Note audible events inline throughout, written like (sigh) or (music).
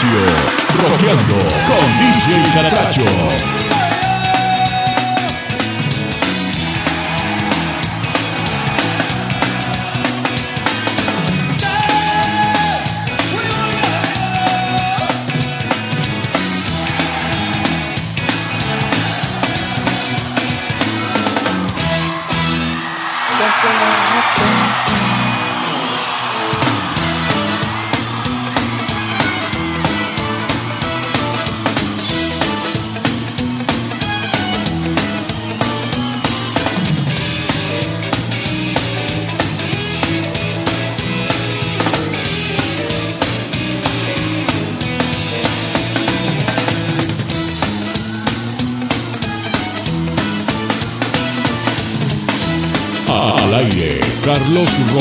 solo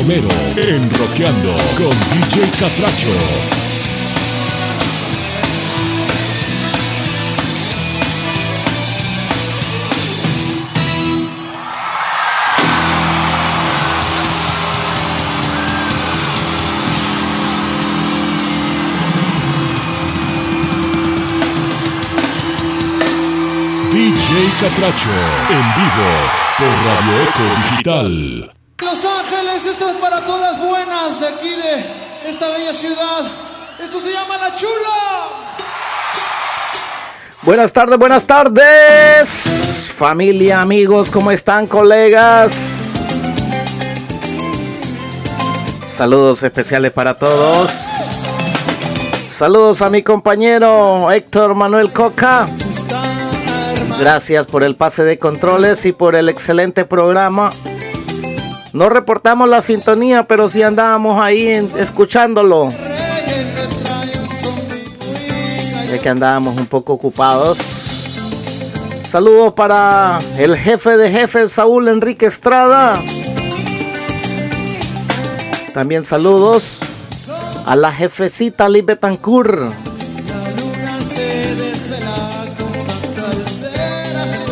Romero en Roqueando con DJ Catracho. DJ Catracho en vivo por Radio Eco Digital. Es para todas buenas de aquí de esta bella ciudad. Esto se llama La Chula. Buenas tardes, buenas tardes. Familia, amigos, ¿cómo están, colegas? Saludos especiales para todos. Saludos a mi compañero Héctor Manuel Coca. Gracias por el pase de controles y por el excelente programa. No reportamos la sintonía, pero sí andábamos ahí escuchándolo. Ya que andábamos un poco ocupados. Saludos para el jefe de jefes, Saúl Enrique Estrada. También saludos a la jefecita Liz.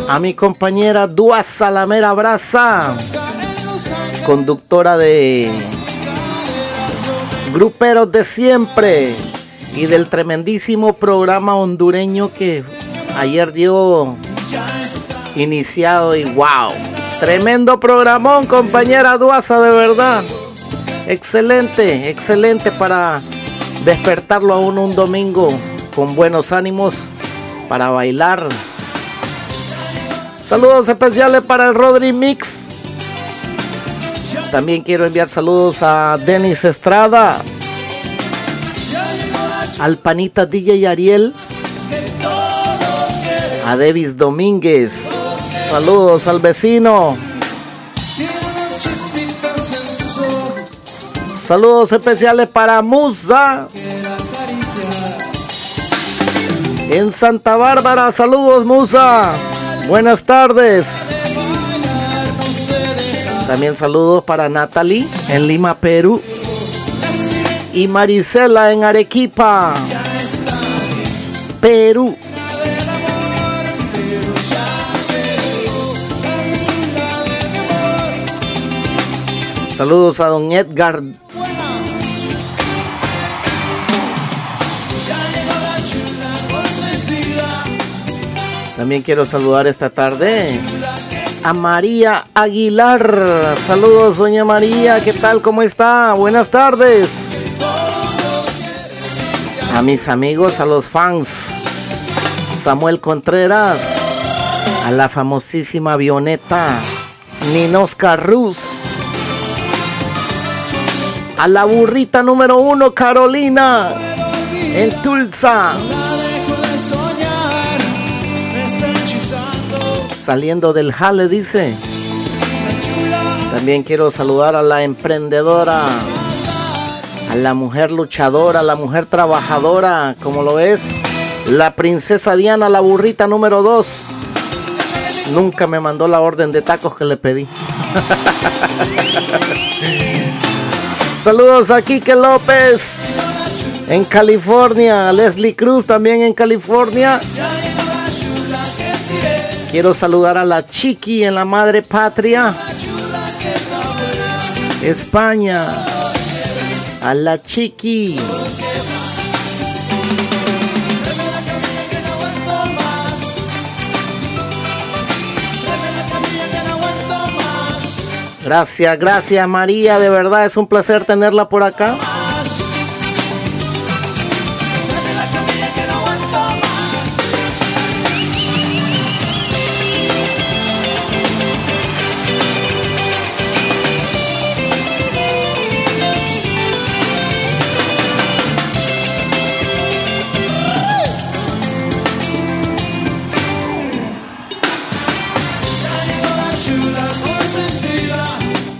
A mi compañera Dua Salamera Braza, conductora de Gruperos de Siempre y del tremendísimo programa hondureño que ayer dio iniciado y wow, tremendo programón compañera Duasa de verdad, excelente, excelente para despertarlo a uno un domingo con buenos ánimos para bailar. Saludos especiales para el Rodri Mix. También quiero enviar saludos a Denis Estrada, al panita DJ Ariel, a Davis Domínguez. Saludos al vecino. Saludos especiales para Musa. En Santa Bárbara, saludos Musa. Buenas tardes. También saludos para Natalie en Lima, Perú. Y Marisela en Arequipa, Perú. Saludos a don Edgar. También quiero saludar esta tarde a María Aguilar. Saludos, doña María, ¿qué tal? ¿Cómo está? Buenas tardes. A mis amigos, a los fans. Samuel Contreras, a la famosísima avioneta Ninosca Ruz, a la burrita número uno Carolina en Tulsa. Saliendo del jale, dice. También quiero saludar a la emprendedora, a la mujer luchadora, a la mujer trabajadora, como lo es la princesa Diana, la burrita número 2. Nunca me mandó la orden de tacos que le pedí. (laughs) Saludos a Kike López en California. Leslie Cruz también en California. Quiero saludar a la Chiqui en la Madre Patria. España. A la Chiqui. Gracias, gracias María, de verdad es un placer tenerla por acá.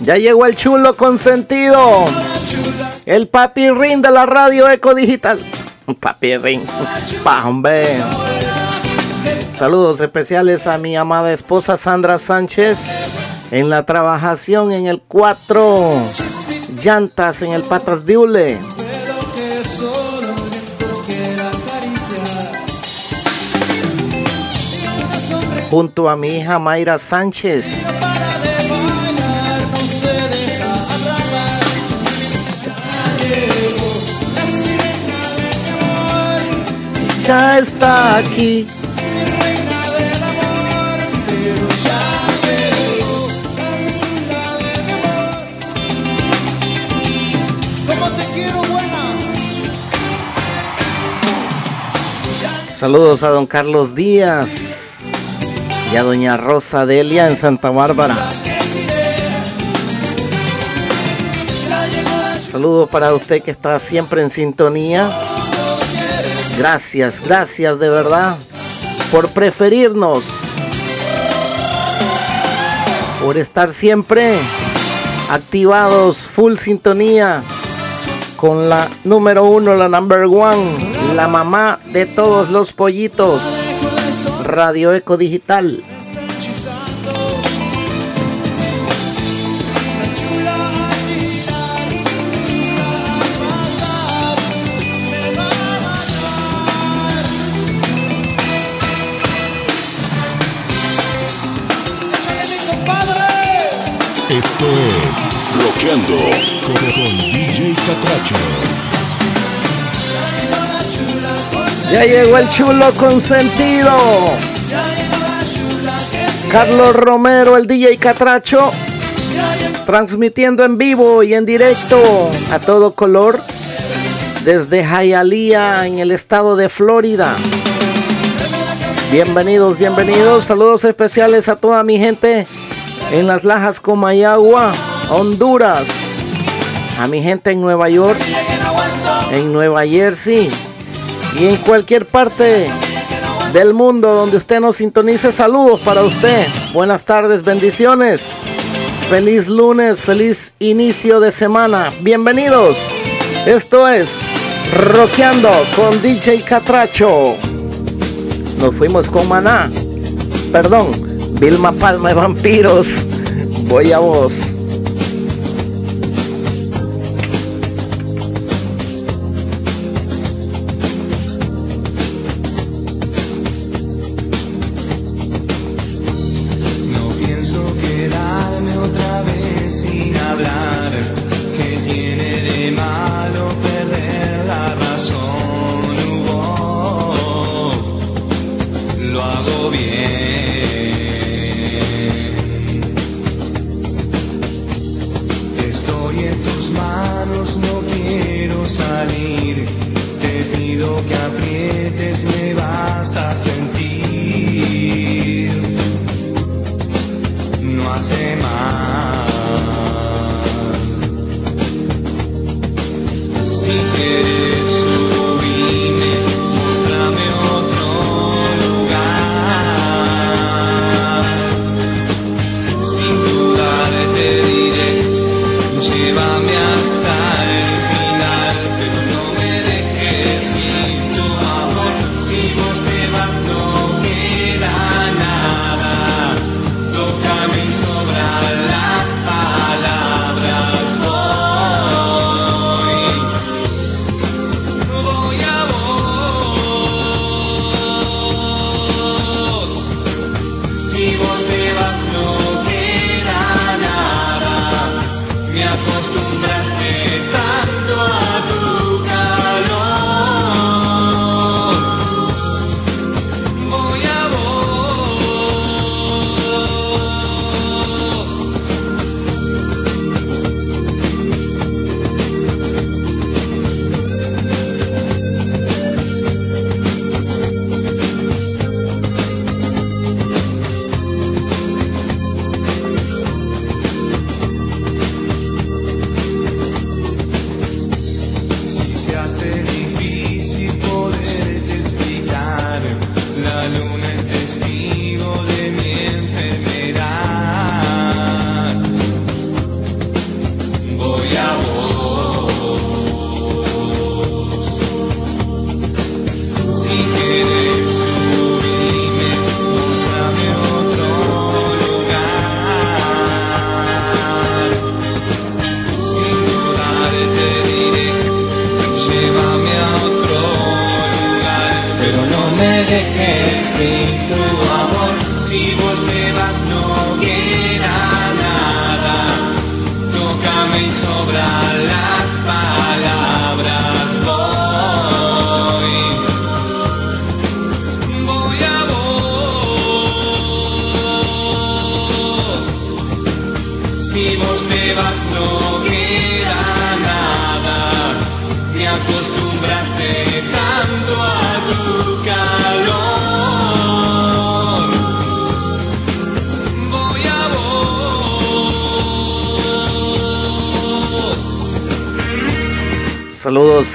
Ya llegó el chulo consentido. El papi ring de la radio Eco Digital. Papi ring. Pa, hombre. Saludos especiales a mi amada esposa Sandra Sánchez en la trabajación en el 4 llantas en el Patas Diule. Junto a mi hija Mayra Sánchez. Está aquí. Saludos a don Carlos Díaz y a doña Rosa Delia en Santa Bárbara. Saludos para usted que está siempre en sintonía. Gracias, gracias de verdad por preferirnos, por estar siempre activados, full sintonía con la número uno, la number one, la mamá de todos los pollitos, Radio Eco Digital. Esto es Rockeando con, con DJ Catracho. Ya llegó el chulo consentido. Carlos Romero, el DJ Catracho, transmitiendo en vivo y en directo a todo color desde Hialeah en el estado de Florida. Bienvenidos, bienvenidos. Saludos especiales a toda mi gente en las Lajas Comayagua, Honduras. A mi gente en Nueva York, en Nueva Jersey y en cualquier parte del mundo donde usted nos sintonice. Saludos para usted. Buenas tardes, bendiciones. Feliz lunes, feliz inicio de semana. Bienvenidos. Esto es Rockeando con DJ Catracho. Nos fuimos con Maná. Perdón, Vilma Palma de Vampiros. Voy a vos.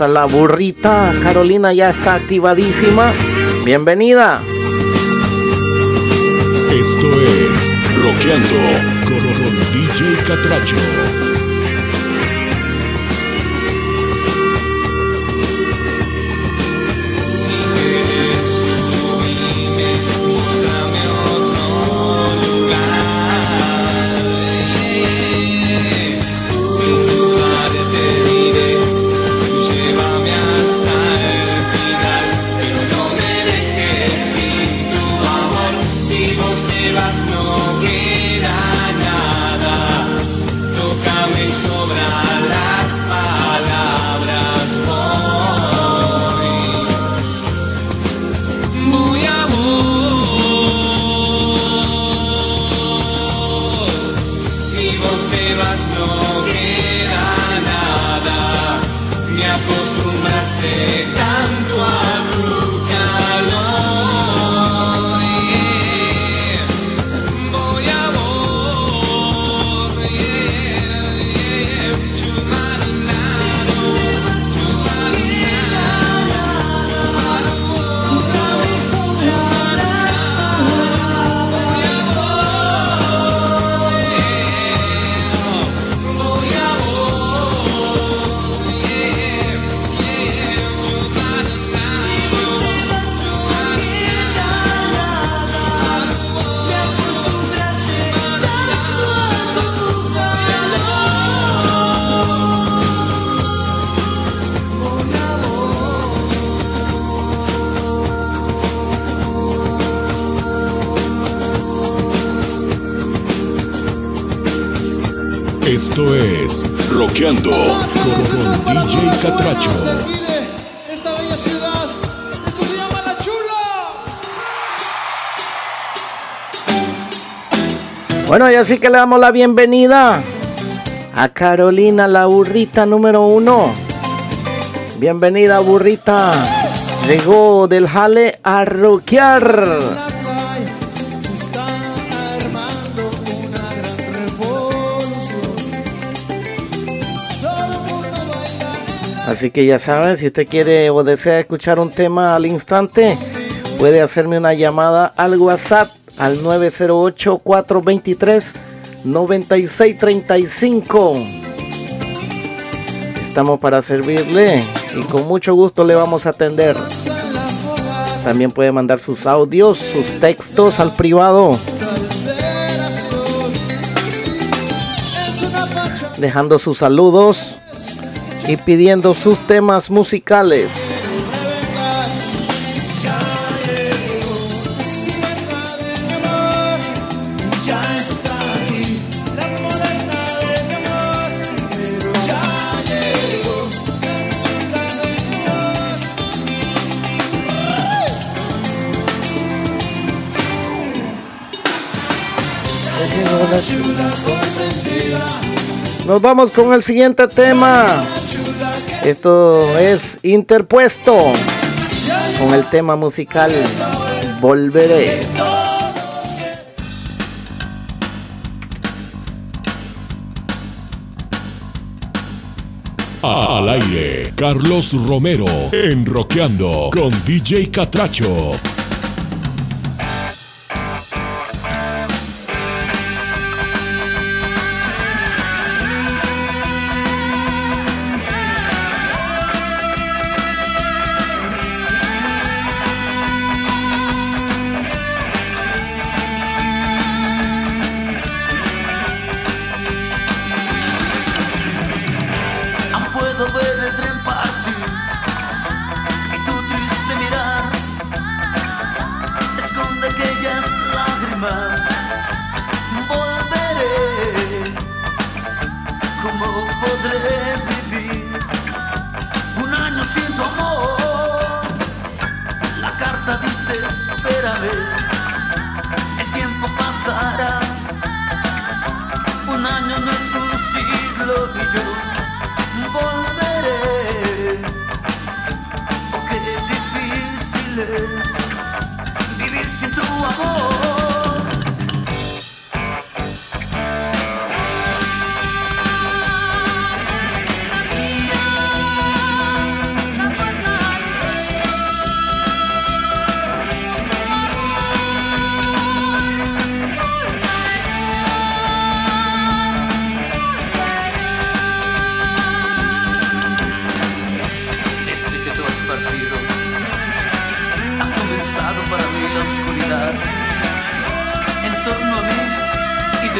A la burrita. Carolina ya está activadísima. Bienvenida. Esto es Roqueando con, con DJ Catracho. Roqueando DJ Catracho. Bueno, y así que le damos la bienvenida a Carolina, la burrita número uno. Bienvenida, burrita. Llegó del jale a roquear. Así que ya saben, si usted quiere o desea escuchar un tema al instante, puede hacerme una llamada al WhatsApp al 908-423-9635. Estamos para servirle y con mucho gusto le vamos a atender. También puede mandar sus audios, sus textos al privado, dejando sus saludos y pidiendo sus temas musicales. Nos vamos con el siguiente tema. Esto es interpuesto con el tema musical Volveré. Al aire, Carlos Romero en Roqueando con DJ Catracho.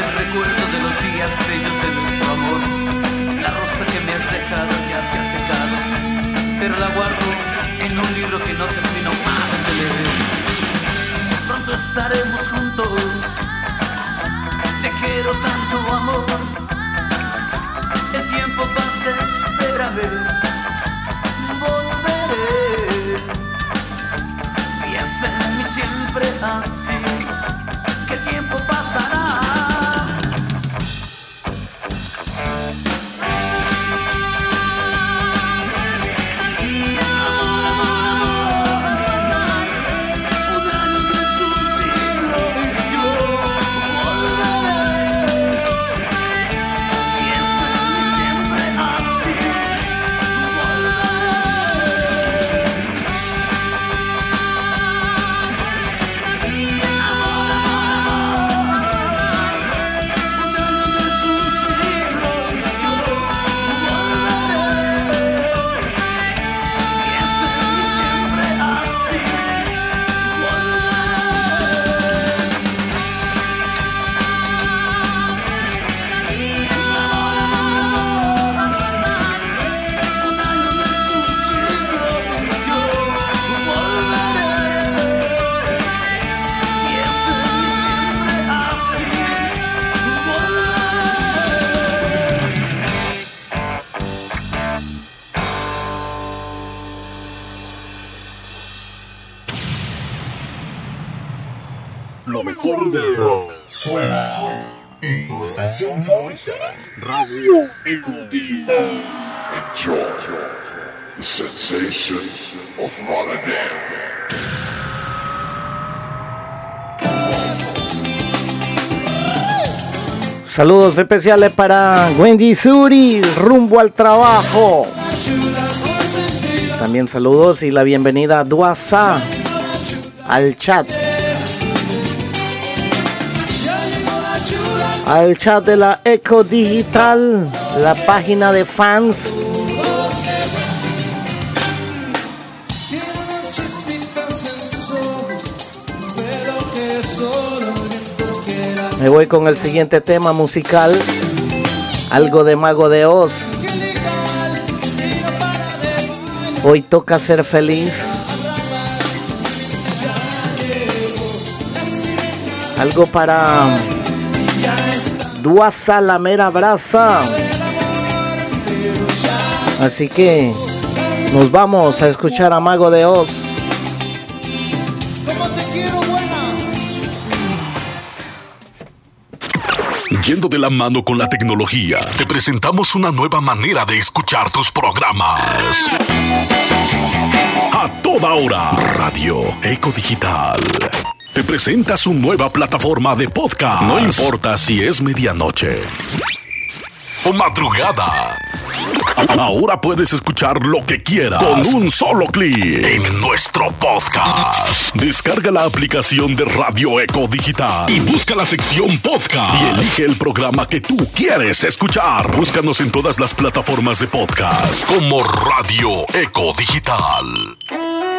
Y del recuerdo de los días bellos de nuestro amor. La rosa que me has dejado ya se ha secado, pero la guardo en un libro que no termino más de leer. Pronto estaremos juntos, te quiero tanto amor. El tiempo pasa, espérame volveré. Piensa en mí siempre así, Saludos especiales para Wendy Suri, rumbo al trabajo. También saludos y la bienvenida a Duasa al chat. Al chat de la Eco Digital, la página de fans. Me voy con el siguiente tema musical. Algo de Mago de Oz. Hoy toca ser feliz. Algo para Duasa la mera brasa. Así que nos vamos a escuchar a Mago de Oz. Yendo de la mano con la tecnología, te presentamos una nueva manera de escuchar tus programas. A toda hora, Radio Eco Digital. Te presenta su nueva plataforma de podcast. No importa si es medianoche madrugada. Ahora puedes escuchar lo que quieras con un solo clic en nuestro podcast. Descarga la aplicación de Radio Eco Digital y busca la sección podcast y elige el programa que tú quieres escuchar. Búscanos en todas las plataformas de podcast como Radio Eco Digital.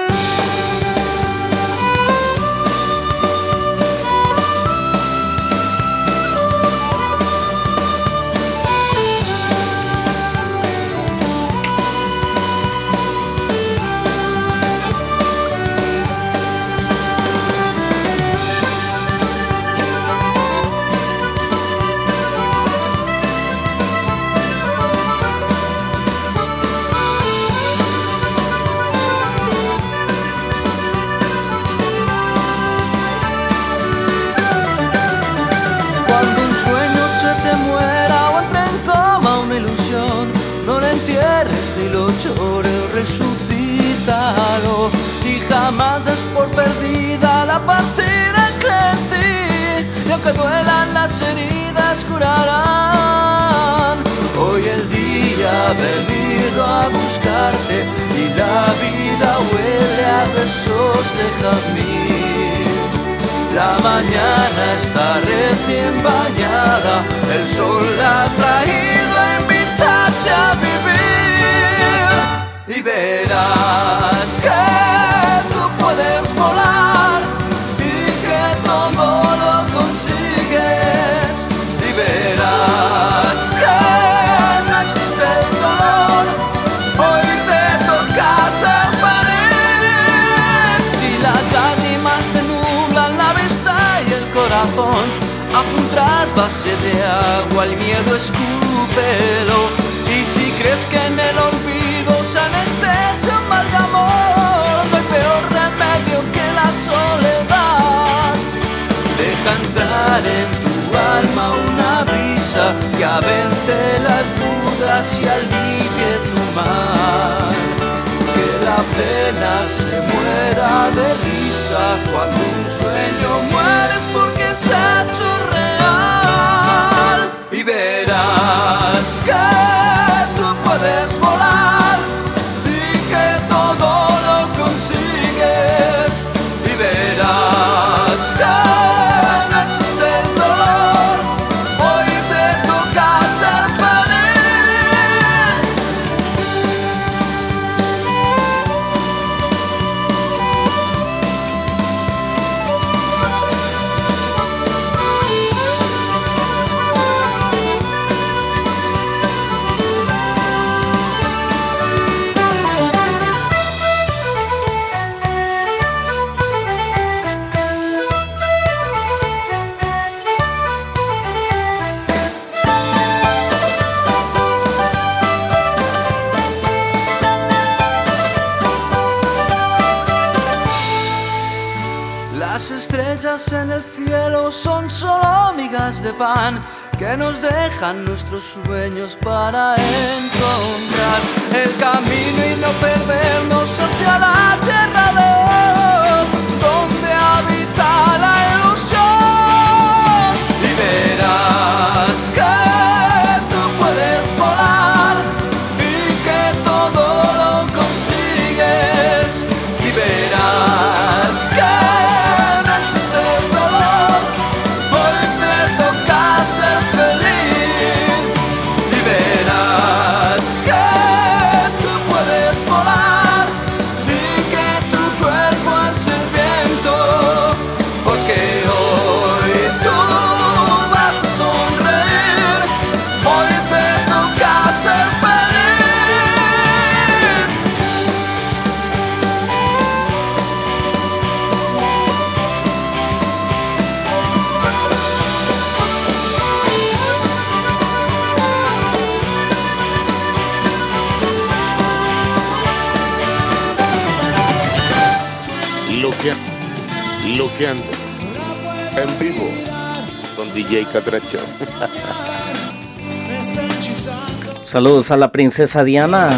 DJ Catracho. (laughs) Saludos a la princesa Diana.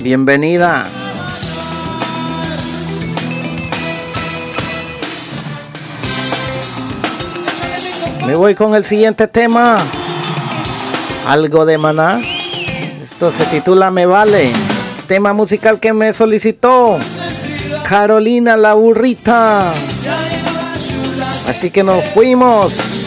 Bienvenida. Me voy con el siguiente tema. Algo de maná. Esto se titula Me vale. Tema musical que me solicitó Carolina la burrita. Así que nos fuimos.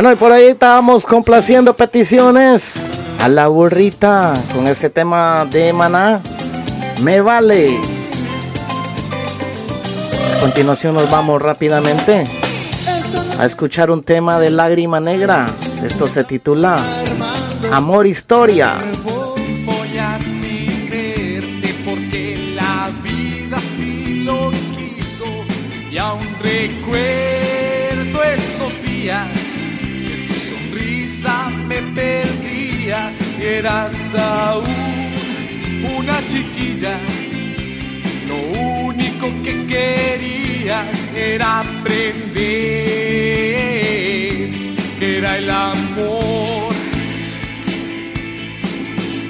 Bueno, y por ahí estábamos complaciendo peticiones a la burrita con este tema de Maná. Me vale. A continuación nos vamos rápidamente a escuchar un tema de Lágrima Negra. Esto se titula Amor Historia. Perdía y eras aún una chiquilla. Lo único que querías era aprender que era el amor.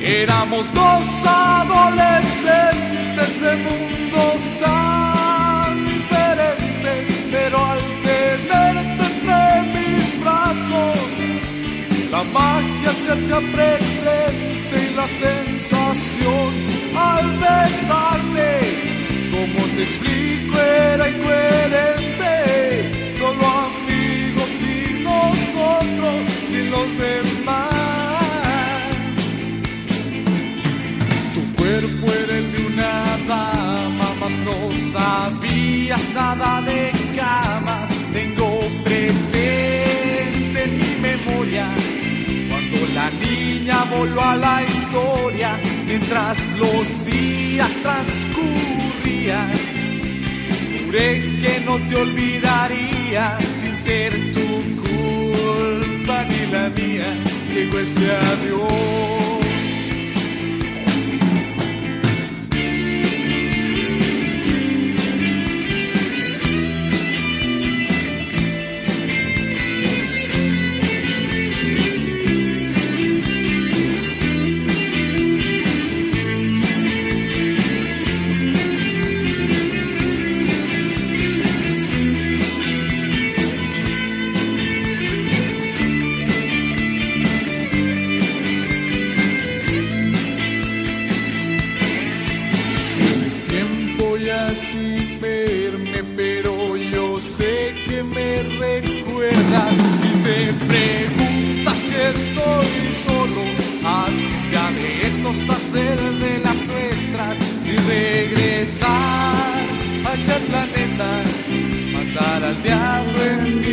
Éramos dos adolescentes de mundos tan diferentes, pero al magia se hacía presente y la sensación al besarte, como te explico, era incoherente, solo amigos y nosotros y los demás. Tu cuerpo era el de una dama, mas no sabías nada de camas. La niña voló a la historia mientras los días transcurrían. Juré que no te olvidaría sin ser tu culpa ni la mía. Llegó ese adiós.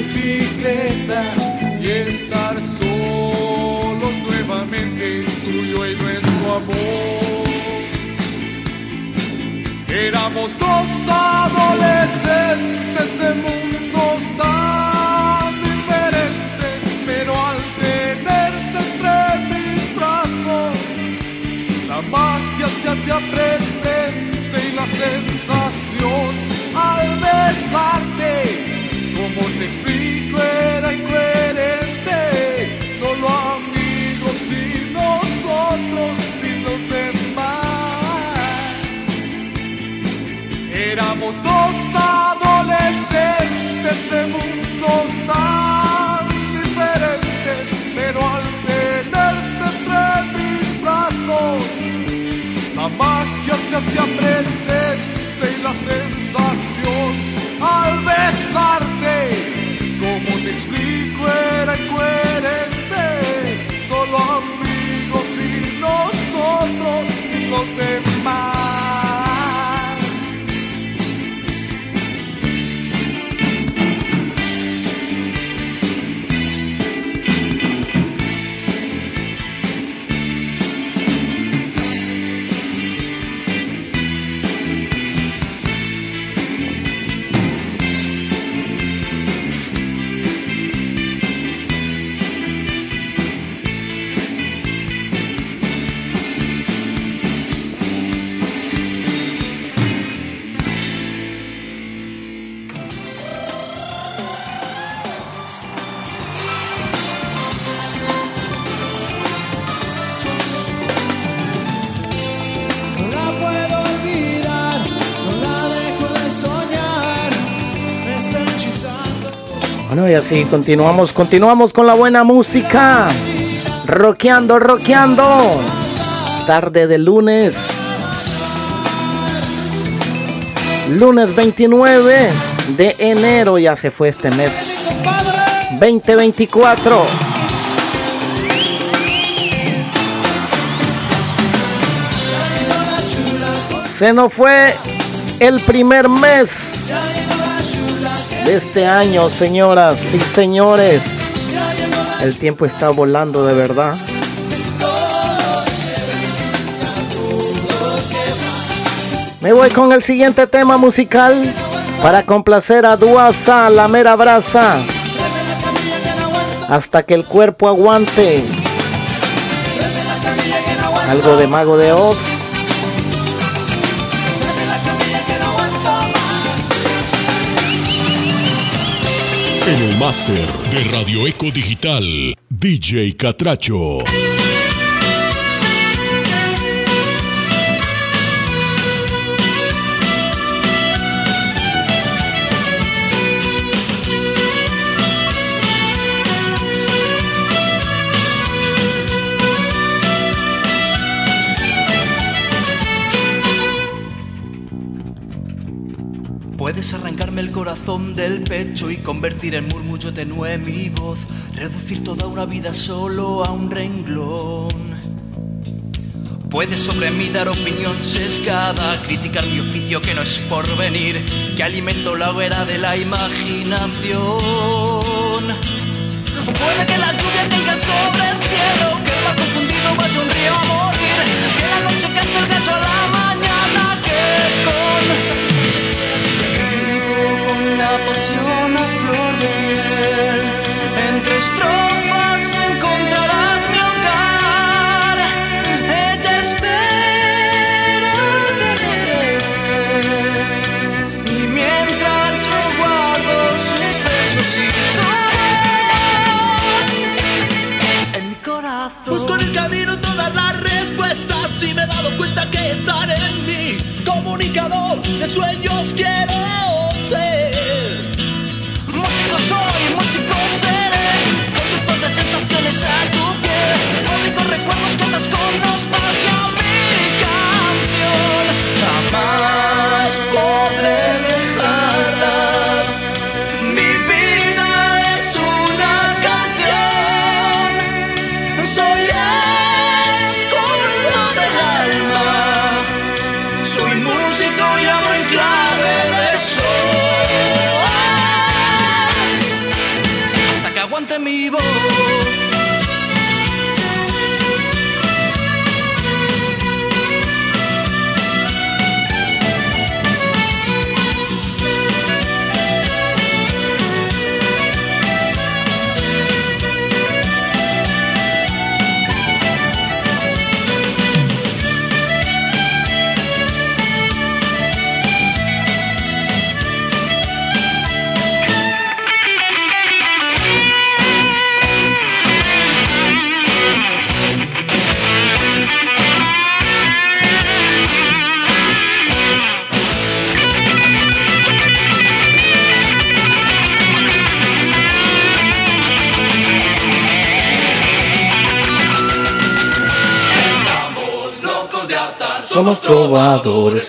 Bicicleta y estar solos nuevamente, tuyo y nuestro amor. Éramos dos adolescentes de mundos tan diferentes, pero al tenerte entre mis brazos, la magia se hacía presente y la sensación al besarte, nosotros los demás. Éramos dos adolescentes de mundos tan diferentes, pero al tenerte entre mis brazos, la magia se hacía presente y la sensación al besarte, como te explico, era incoherente, solo amigos y nosotros sin los demás. Y así continuamos, continuamos con la buena música. Rockeando, rockeando. Tarde de lunes. Lunes 29 de enero, ya se fue este mes. 2024. Se nos fue el primer mes de este año, señoras y señores. El tiempo está volando de verdad. Me voy con el siguiente tema musical para complacer a Duasa, la mera brasa. Hasta que el cuerpo aguante. Algo de mago de Oz. En el máster de Radio Eco Digital, DJ Catracho. Corazón del pecho y convertir en murmullo tenue mi voz, reducir toda una vida solo a un renglón. Puedes sobre mí dar opinión sesgada, criticar mi oficio que no es por venir, que alimento la hoguera de la imaginación. Puede que la lluvia caiga sobre el cielo, que el mar confundido vaya un río a morir, que la noche cante el gallo a la mañana, que con pasión a flor de piel. Entre estrofas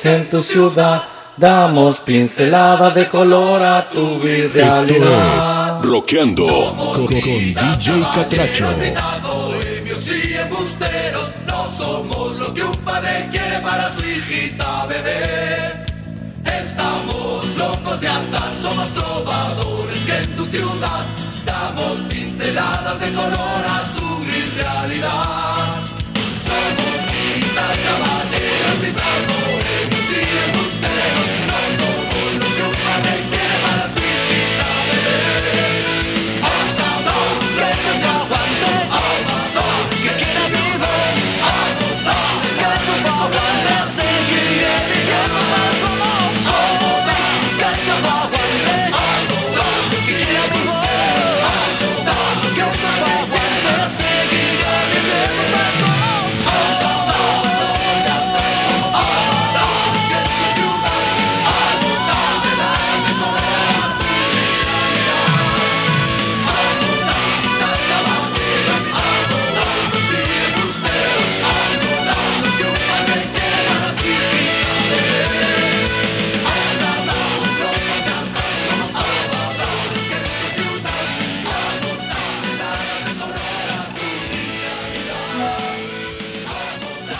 en tu ciudad. Damos pinceladas de color a tu vida. Esto es Roqueando Somos con, con DJ Catracho. No somos lo que un padre quiere para su hijita bebé. Estamos locos de andar, somos trovadores que en tu ciudad damos pinceladas de color a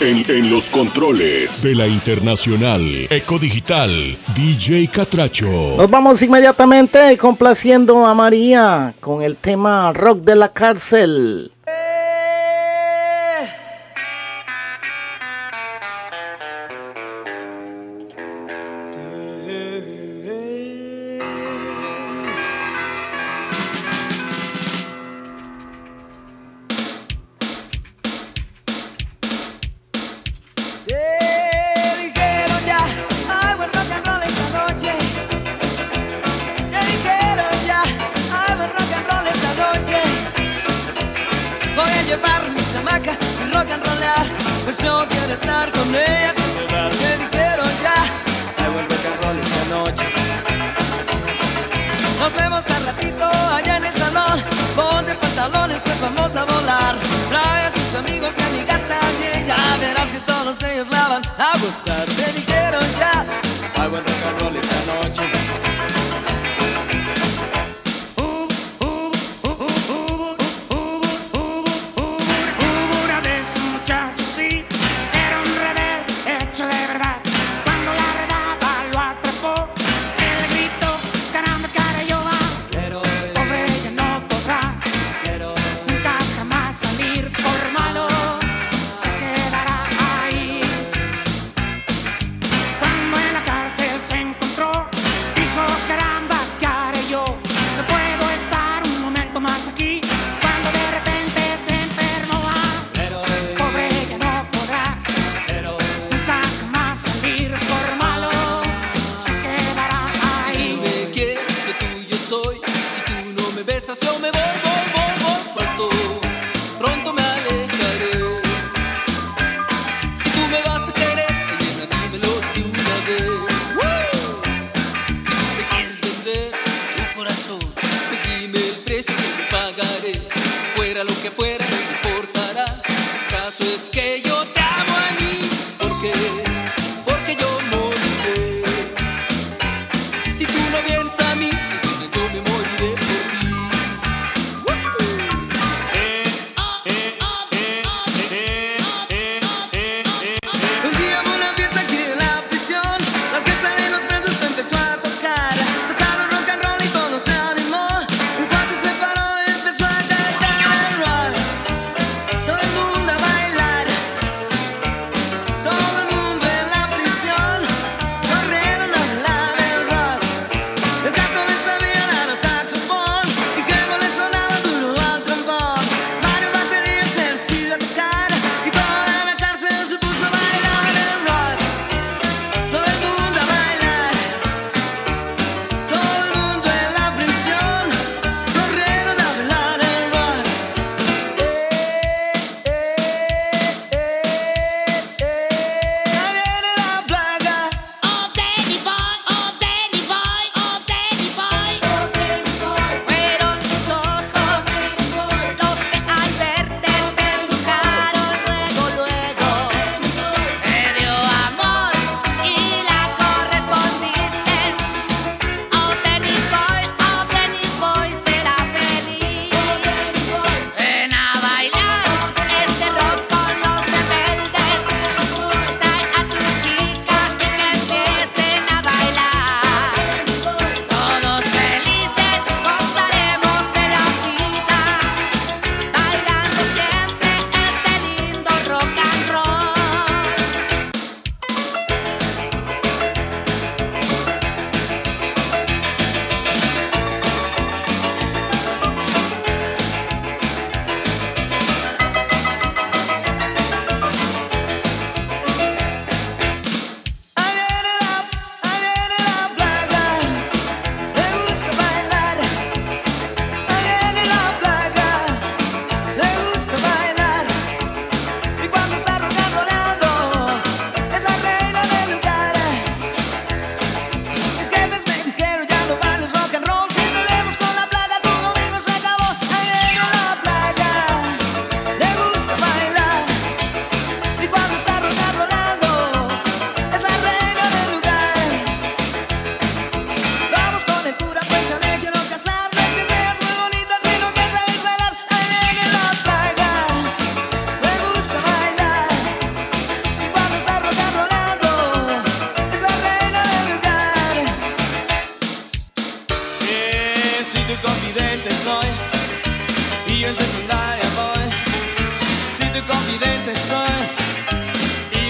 En, los controles de la Internacional Ecodigital, DJ Catracho. Nos vamos inmediatamente complaciendo a María con el tema rock de la cárcel.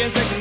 music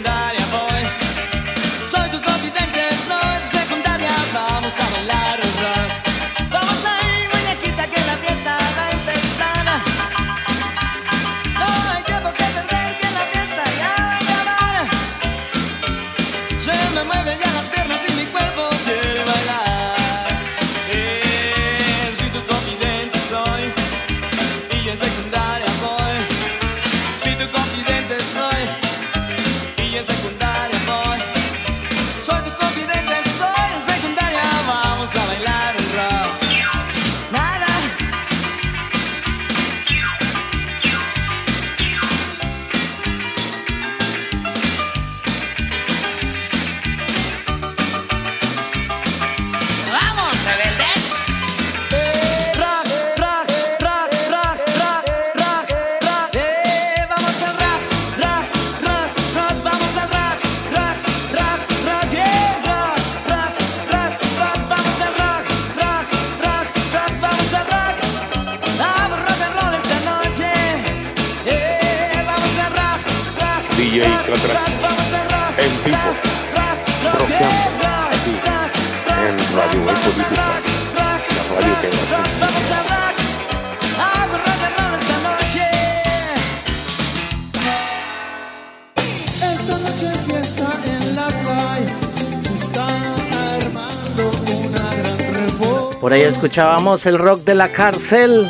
escuchábamos el rock de la cárcel.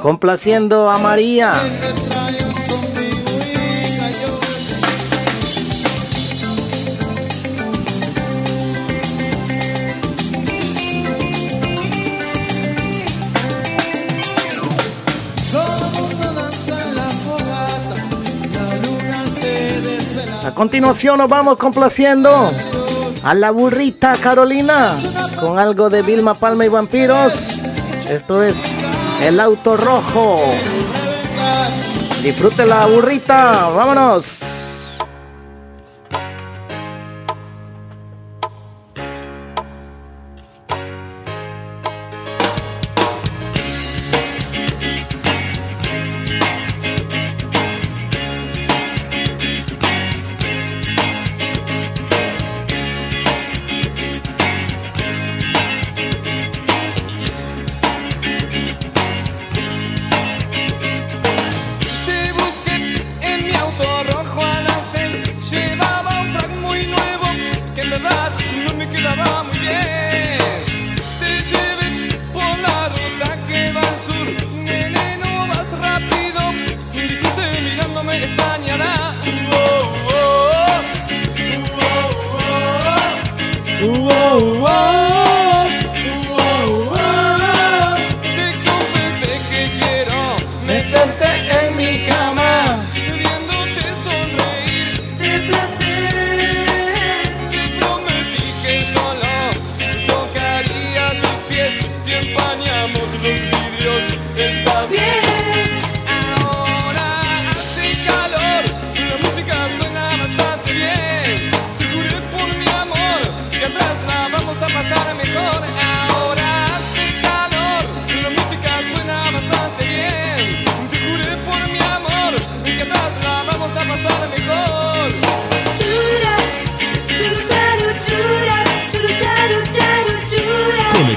Complaciendo a María. A continuación nos vamos complaciendo a la burrita Carolina con algo de Vilma Palma y Vampiros. Esto es El Auto Rojo. Disfrute la burrita, vámonos.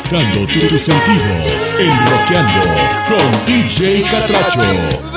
Tus sentidos, enroqueando con DJ Catracho.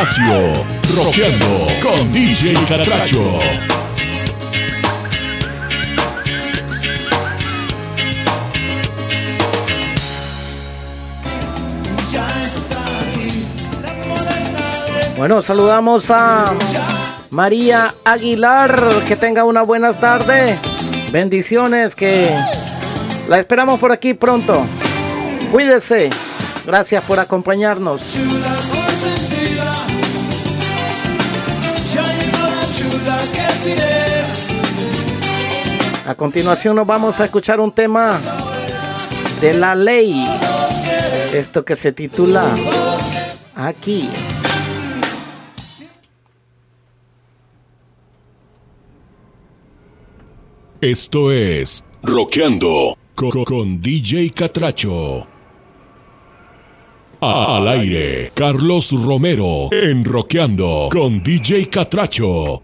espacio con DJ Catracho. Bueno, saludamos a María Aguilar. Que tenga una buena tarde. Bendiciones, que la esperamos por aquí pronto. Cuídese. Gracias por acompañarnos. A continuación nos vamos a escuchar un tema de la ley. Esto que se titula Aquí. Esto es Roqueando con, DJ Catracho. Al aire, Carlos Romero en Roqueando con DJ Catracho.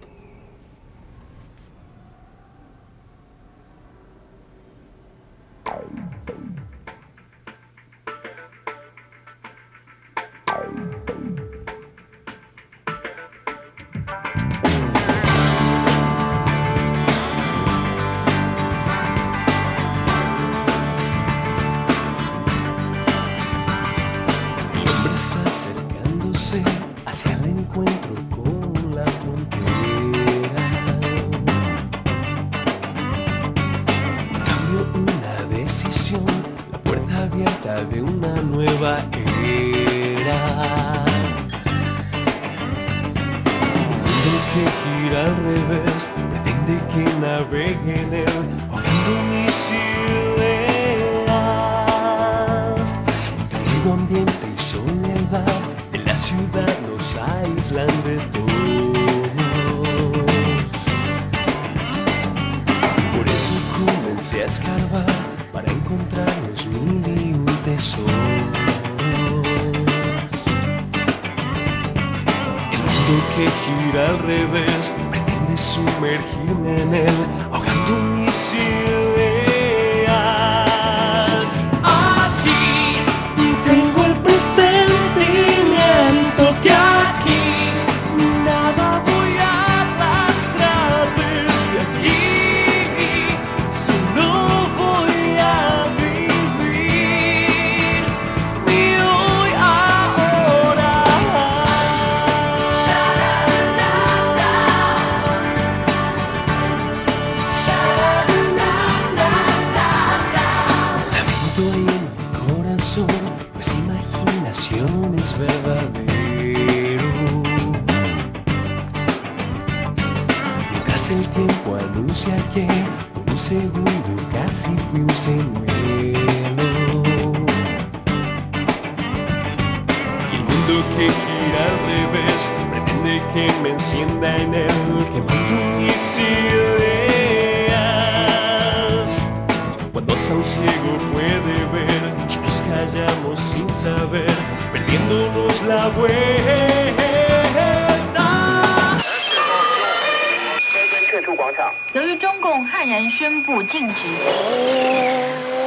al revés, pretende que navegue en él, oyendo mis sirenas. Ruido ambiente y soledad, de la ciudad nos aíslan de todos. Por eso comencé a escarbar, para encontrarnos mil y un tesoro. Que gira al revés, pretende sumergirme en él, ahogándome Fiumicino. Y el mundo que gira al revés pretende que me encienda en él, que mando mis ideas. Cuando hasta un ciego puede ver nos callamos sin saber, perdiéndonos la vuelta. 共悍然宣布禁止。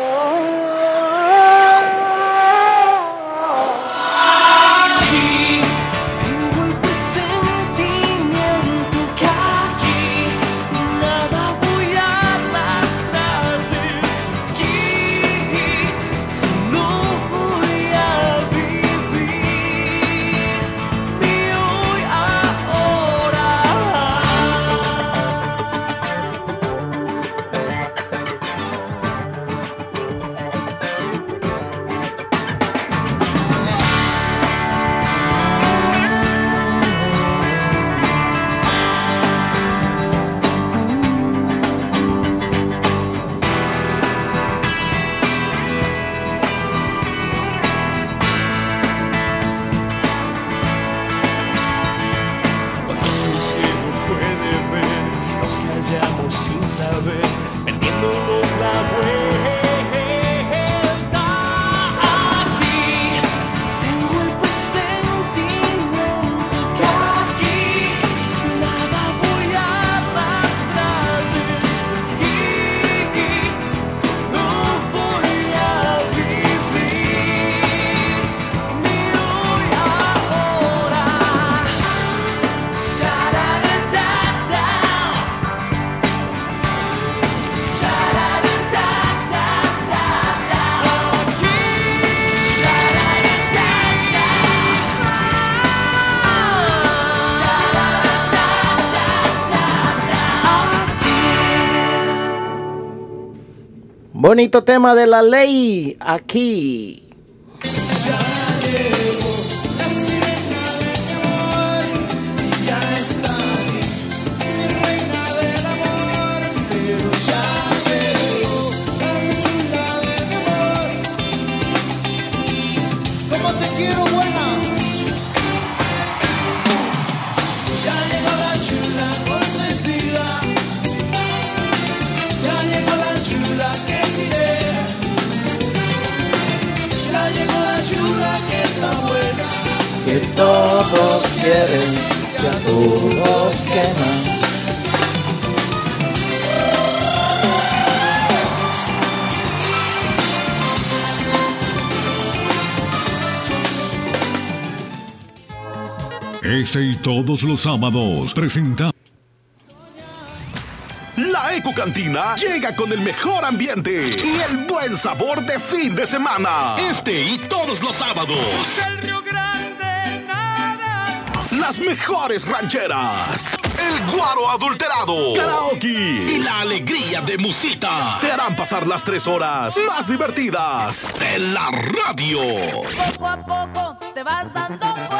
Bonito tema de la ley aquí. Este y todos los sábados presentamos. La Eco Cantina llega con el mejor ambiente y el buen sabor de fin de semana. Este y todos los sábados. Las mejores rancheras. El guaro adulterado. Karaoke. Y la alegría de Musita. Te harán pasar las tres horas más divertidas de la radio. Poco a poco te vas dando cuenta.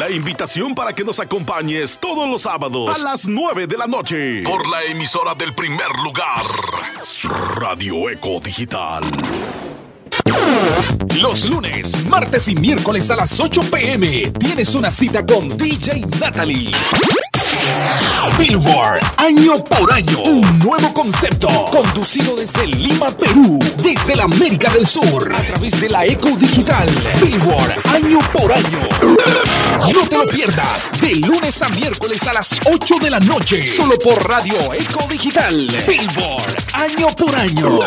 La invitación para que nos acompañes todos los sábados a las 9 de la noche por la emisora del primer lugar, Radio Eco Digital. Los lunes, martes y miércoles a las 8 pm tienes una cita con DJ Natalie. Billboard, año por año, un nuevo concepto, conducido desde Lima, Perú, desde la América del Sur, a través de la Eco Digital. Billboard, año por año. No te lo pierdas, de lunes a miércoles a las 8 de la noche, solo por Radio Eco Digital. Billboard, año por año.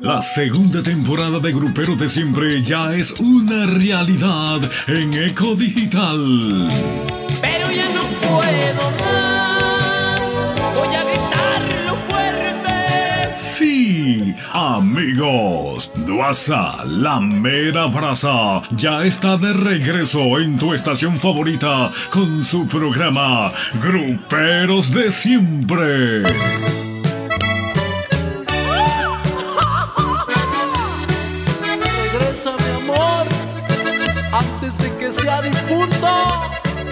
La segunda temporada de Gruperos de Siempre ya es una realidad en Eco Digital. Pero ya no puedo más. Voy a gritarlo fuerte. Sí, amigos, Duasa, la mera brasa, ya está de regreso en tu estación favorita con su programa Gruperos de Siempre. Antes de que sea difunto.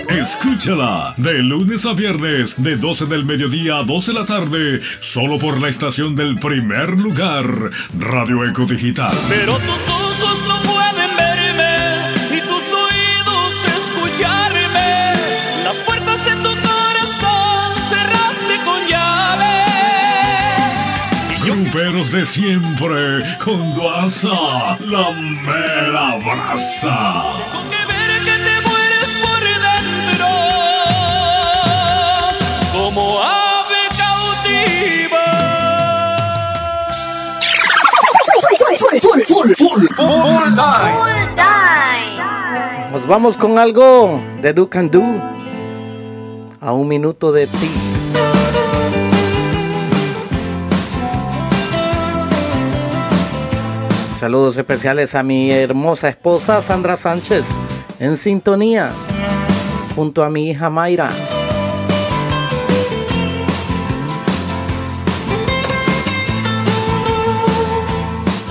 Escúchala de lunes a viernes de 12 del mediodía a 2 de la tarde, solo por la estación del primer lugar, Radio Eco Digital. Pero tus ojos no desde siempre, con Duasa, la mera brasa. como ave cautiva. Full, full, full, full, full Nos vamos con algo de Do Can Do. A un minuto de ti. Saludos especiales a mi hermosa esposa Sandra Sánchez en sintonía junto a mi hija Mayra.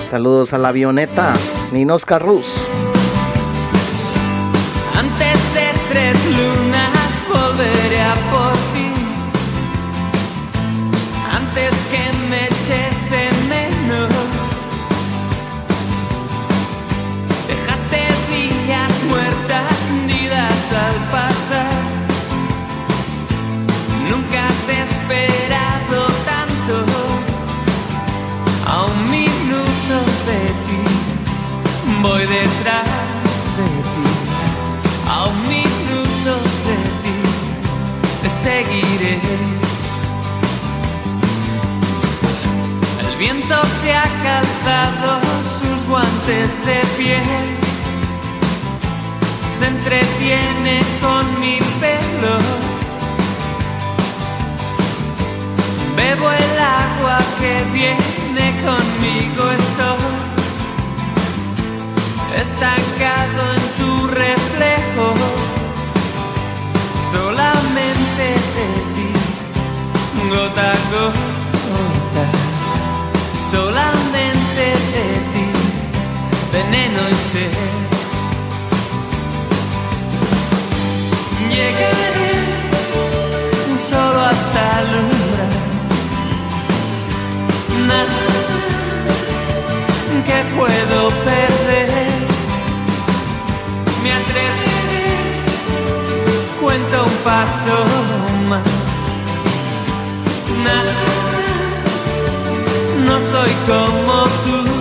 Saludos a la avioneta Ninos Carrus. Voy detrás de ti. A un minuto de ti te seguiré. El viento se ha calzado sus guantes de piel. Se entretiene con mi pelo. Bebo el agua que viene conmigo estoy estancado en tu reflejo. Solamente de ti gota a gota. Solamente de ti veneno y sed. Llegaré solo hasta el umbral nada que puedo perder. Me atreveré, cuento un paso más. Nada, no soy como tú.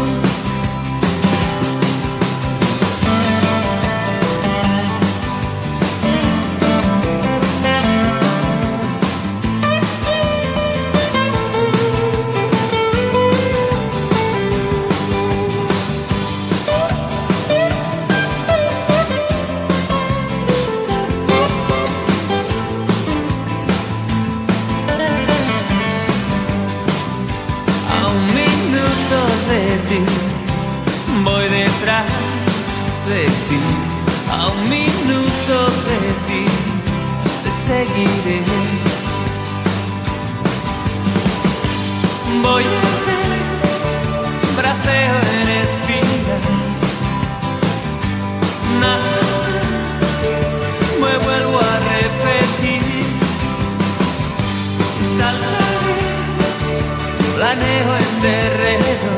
Planeo en terreno.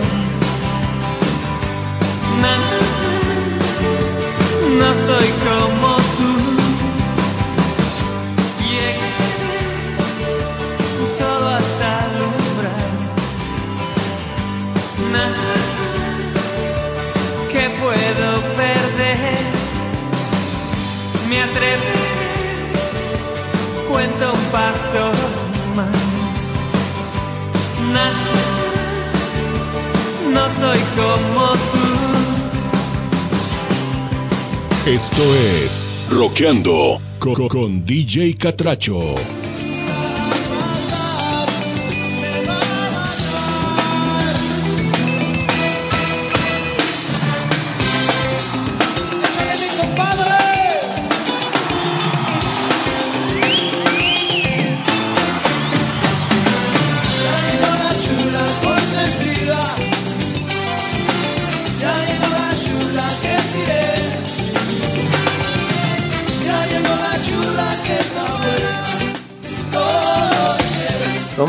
Nada, no soy como tú. Llegaré solo hasta el umbral. Nada que puedo perder. Me atreveré, cuento un paso más no soy como tú. Esto es Roqueando con, con DJ Catracho.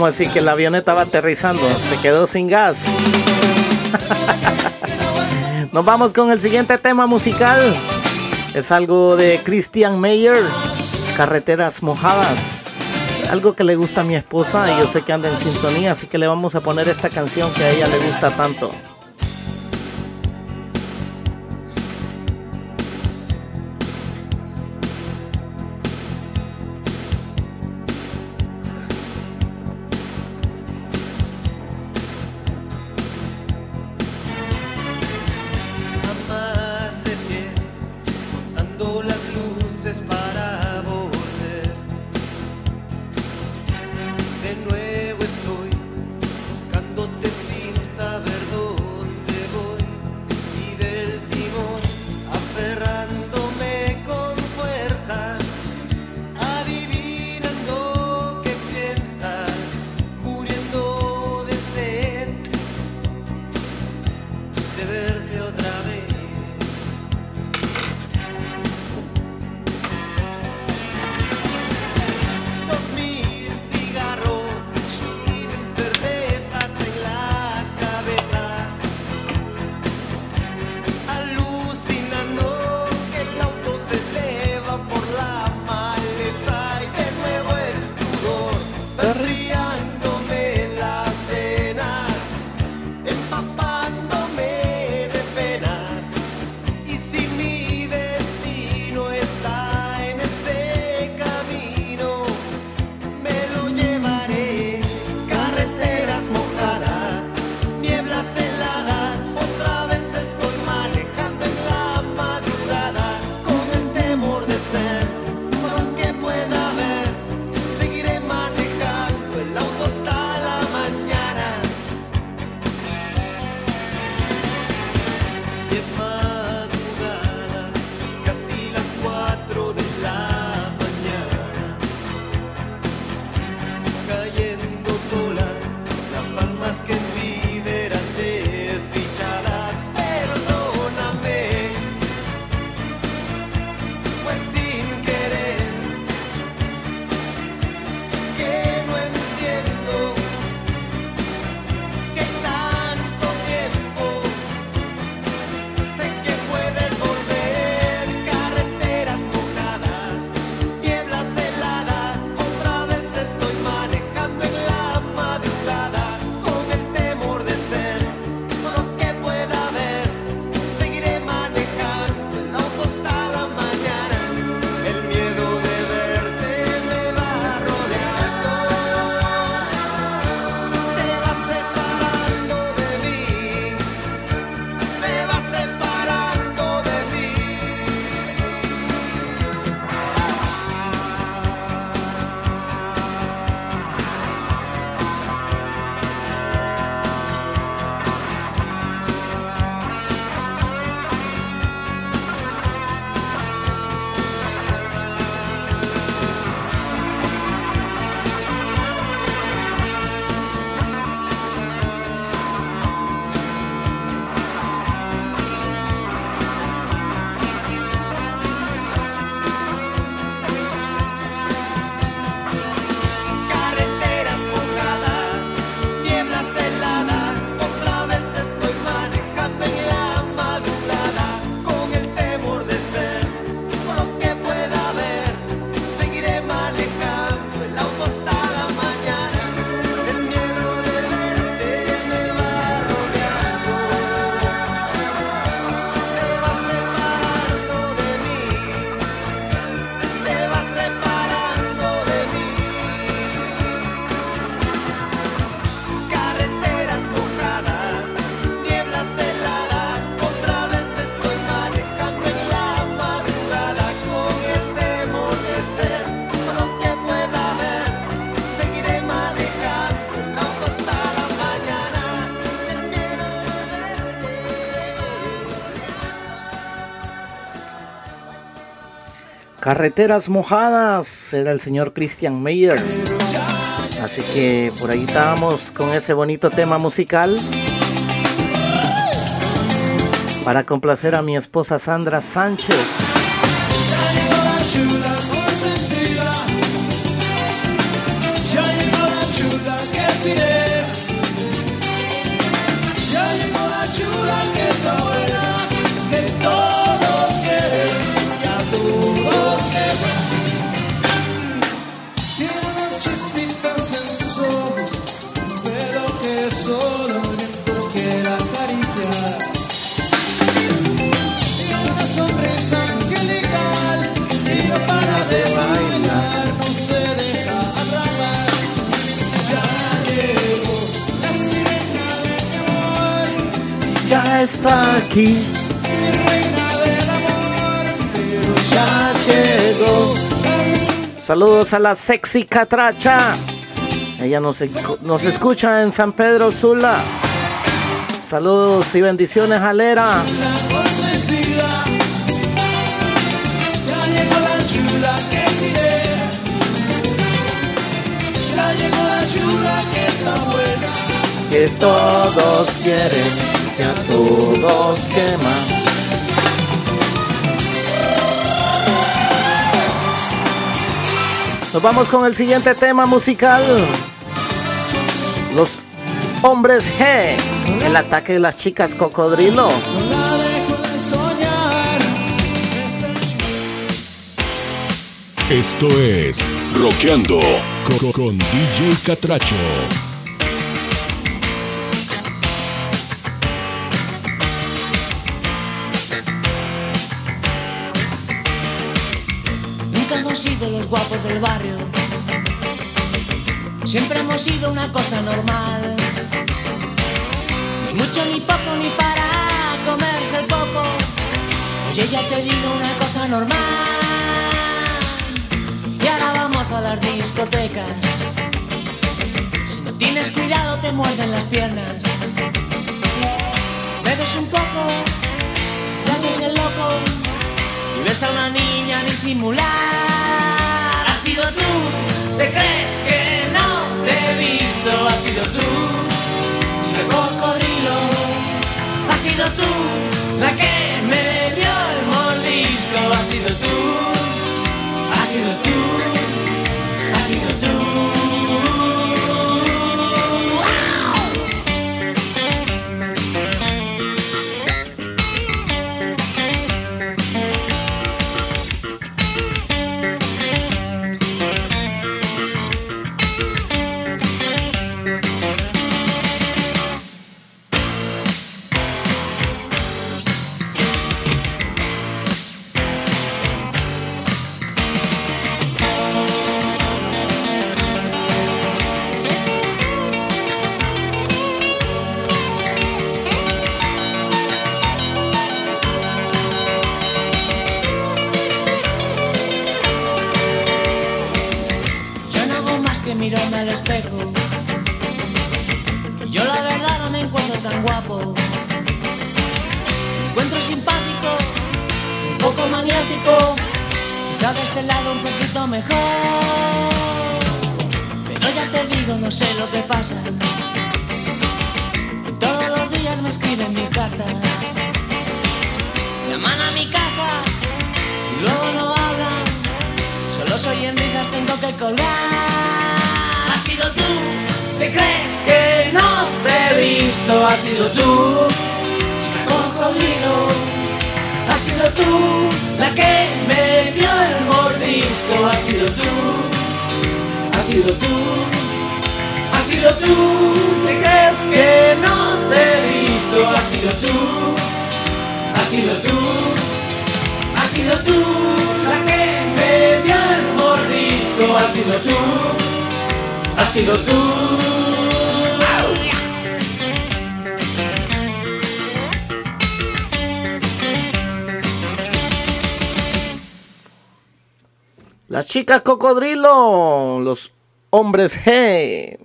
Así que el avión estaba aterrizando. Se quedó sin gas. (laughs) Nos vamos con el siguiente tema musical. Es algo de Christian Mayer, Carreteras Mojadas. Algo que le gusta a mi esposa y yo sé que anda en sintonía, así que le vamos a poner esta canción que a ella le gusta tanto. Carreteras mojadas era el señor Christian Meyer. Así que por ahí estábamos con ese bonito tema musical. Para complacer a mi esposa Sandra Sánchez. Saludos a la sexy catracha. Ella nos, nos escucha en San Pedro Sula. Saludos y bendiciones a Lera. la consentida. Ya llegó la chula que todos quieren, que a todos quema. Nos vamos con el siguiente tema musical. Los hombres G. El ataque de las chicas cocodrilo. Esto es Roqueando. Co- con DJ Catracho. Guapos del barrio. Siempre hemos sido una cosa normal. Ni mucho ni poco ni para comerse el coco. Oye, ya te digo una cosa normal. Y ahora vamos a las discotecas. Si no tienes cuidado te muerden las piernas. Bebes un poco, te haces el loco y ves a una niña disimular. Sido tú, te crees que no te he visto. Has sido tú, chica cocodrilo. Has sido tú, la que me dio el mordisco. Has sido tú, chicas cocodrilo. Los hombres G.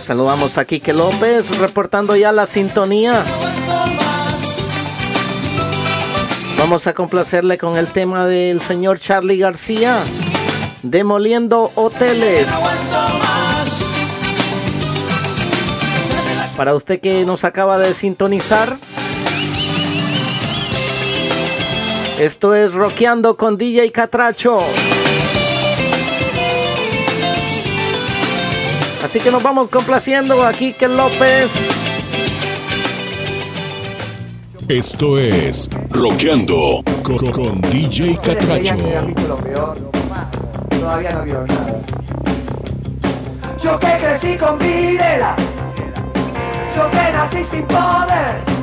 Saludamos a Quique López reportando ya la sintonía. Vamos a complacerle con el tema del señor Charlie García, Demoliendo Hoteles. Para usted que nos acaba de sintonizar, esto es Rockeando con DJ Catracho. Así que nos vamos complaciendo a Quique López. Esto es Roqueando. Co- co- con DJ Catracho. Todavía no vio nada. Yo que crecí con Videla, yo que nací sin poder, que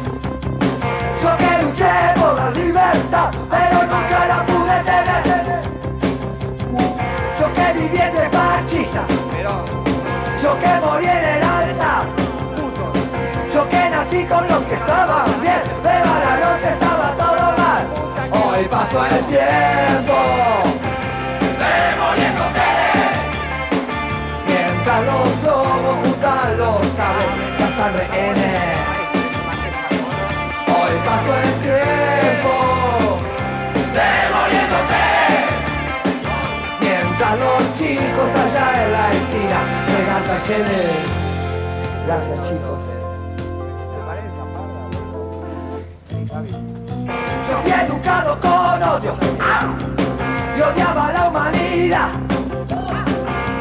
pero nunca la pude tener. Yo que viví entre fascistas, yo que morí en el alta. Yo que nací con los que estaban bien, pero a la noche estaba todo mal. Hoy pasó el tiempo. Mientras los lobos juntan los cabrones, rehenes. Hoy pasó el tiempo. Gracias chicos. Yo fui educado con odio y odiaba a la humanidad.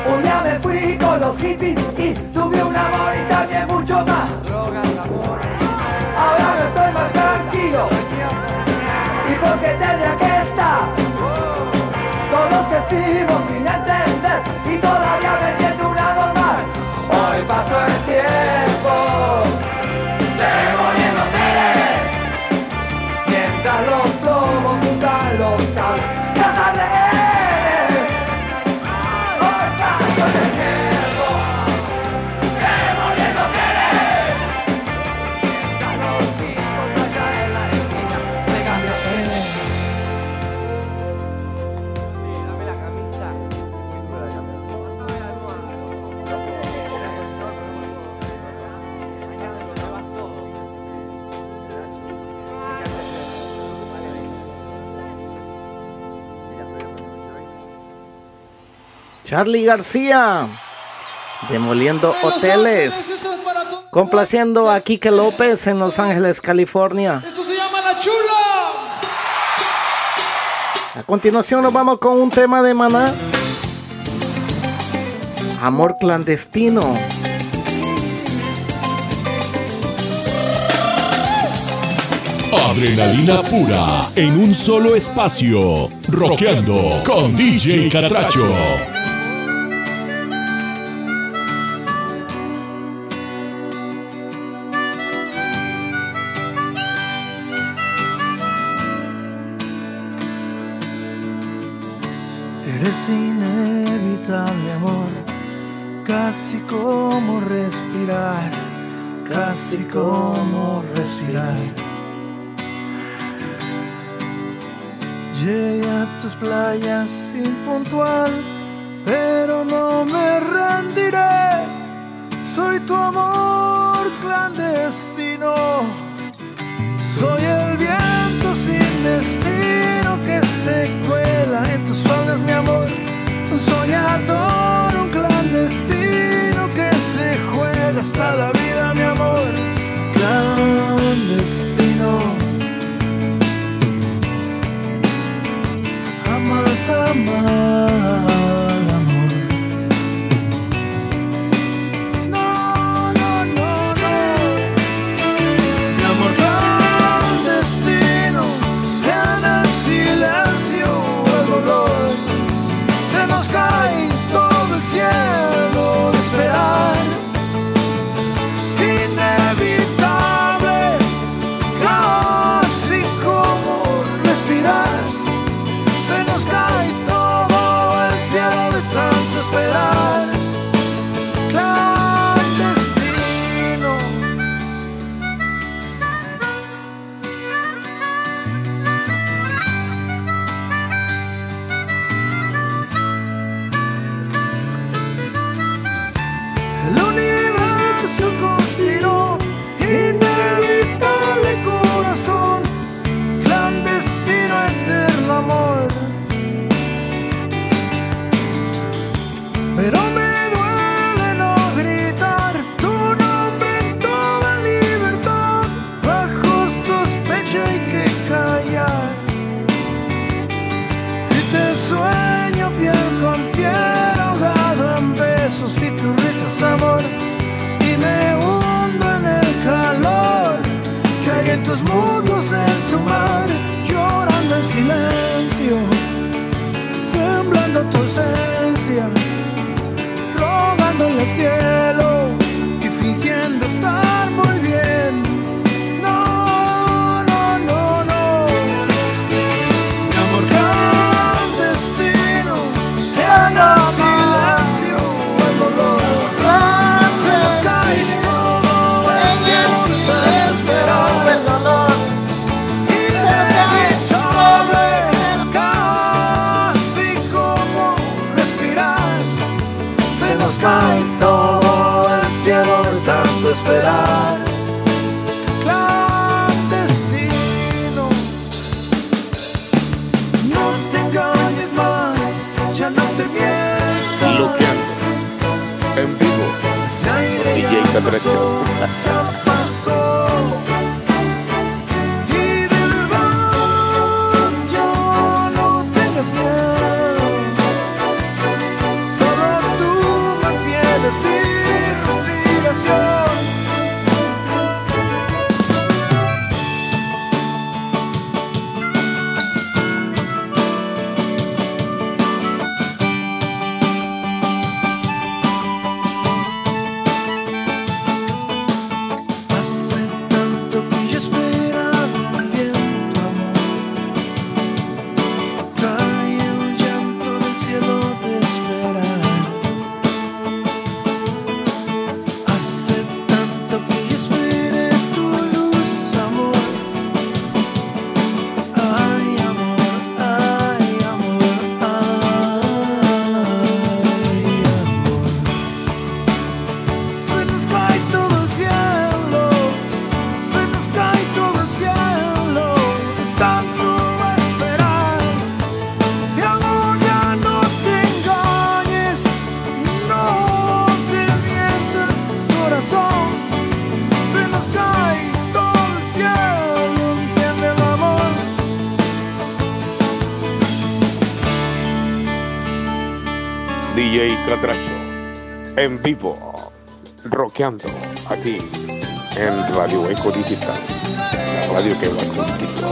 Un día me fui con los hippies y tuve un amor y también mucho más. Ahora no estoy más tranquilo. ¿Y por qué tendría que estar? Todos crecimos sin entender y todavía me siento Charlie García, demoliendo hoteles, complaciendo a Quique López en Los Ángeles, California. Esto se llama La Chula. A continuación nos vamos con un tema de maná. Amor clandestino. Adrenalina pura en un solo espacio. Rockeando con DJ Catracho. Casi como respirar. Llegué a tus playas impuntual, pero no me rendiré. Soy tu amor clandestino. Soy el viento sin destino que se cuela en tus faldas, mi amor. Un soñador, un clandestino que se juega hasta la vida, mi amor. Clandestino. DJ Catracho, en vivo, rockeando aquí en Radio Eco Digital, la radio que va contigo.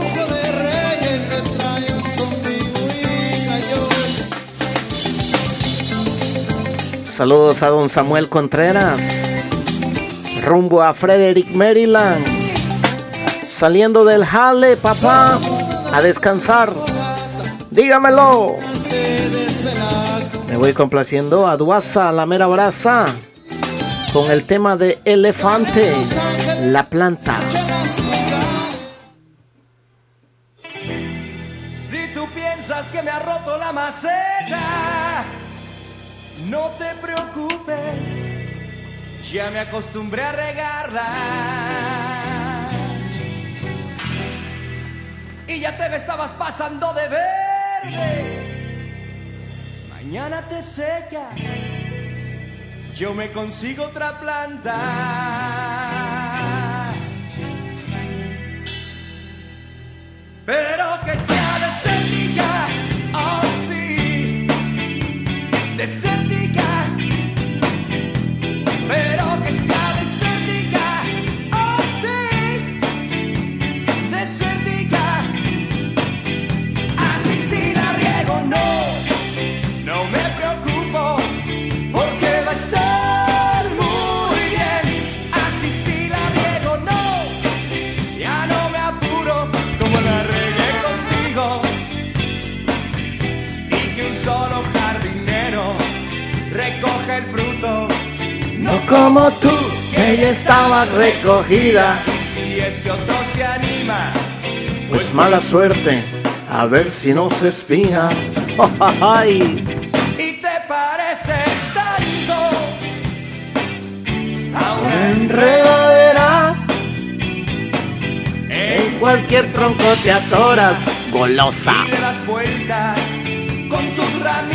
Saludos a don Samuel Contreras. Rumbo a Frederick, Maryland. Saliendo del jale, papá. A descansar. Dígamelo. Me voy complaciendo a Duasa, la mera brasa. Con el tema de Elefante, la planta. Si tú piensas que me ha roto la maceta, no te preocupes, ya me acostumbré a regarla. Y ya te me estabas pasando de verde. Mañana te secas, yo me consigo otra planta. Pero que sea desértica, oh sí, desértica. El fruto No como tú, que ya estaba recogida. si es que otro se anima Pues mala suerte, a ver si no se espina. (laughs) Ay, y te pareces tanto a una enredadera. En cualquier tronco te atoras, golosa. y le das vueltas con tus ramitas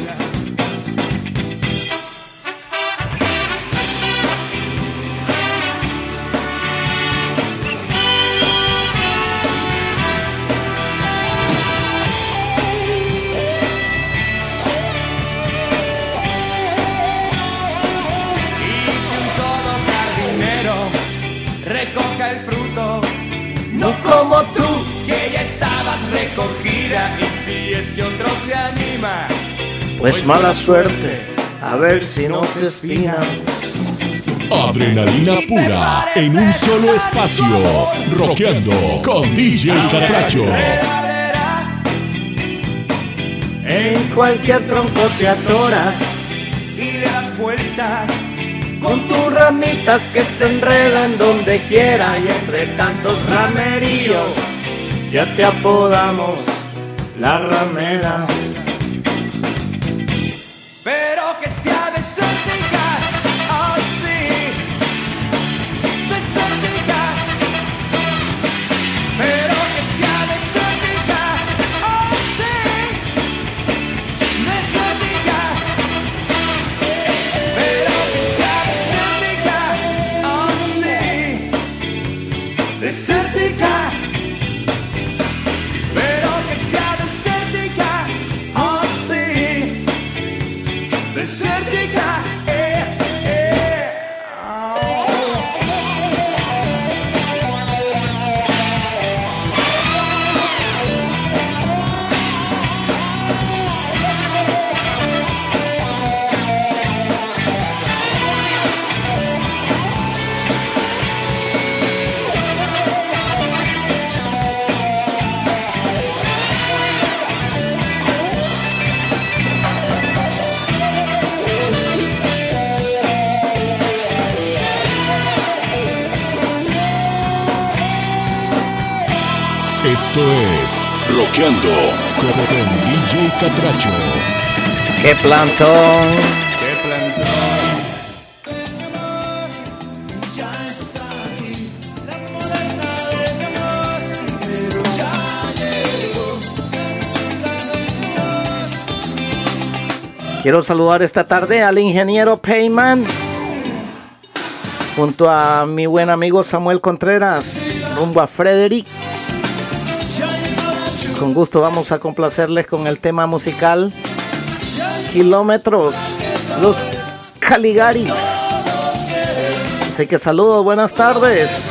Como tú, que ya estabas recogida y si es que otro se anima pues mala suerte, a ver si no se espina. Adrenalina pura en un solo espacio. Rockeando con DJ Catracho. En cualquier tronco te atoras. y le das vueltas Con tus ramitas que se enredan donde quiera y entre tantos rameríos ya te apodamos la ramera. Catracho. ¡Qué plantón! ¡Qué plantón! Quiero saludar esta tarde al ingeniero Payman junto a mi buen amigo Samuel Contreras rumbo a Frederick con gusto vamos a complacerles con el tema musical Kilómetros, los Caligaris. Así que saludos, buenas tardes.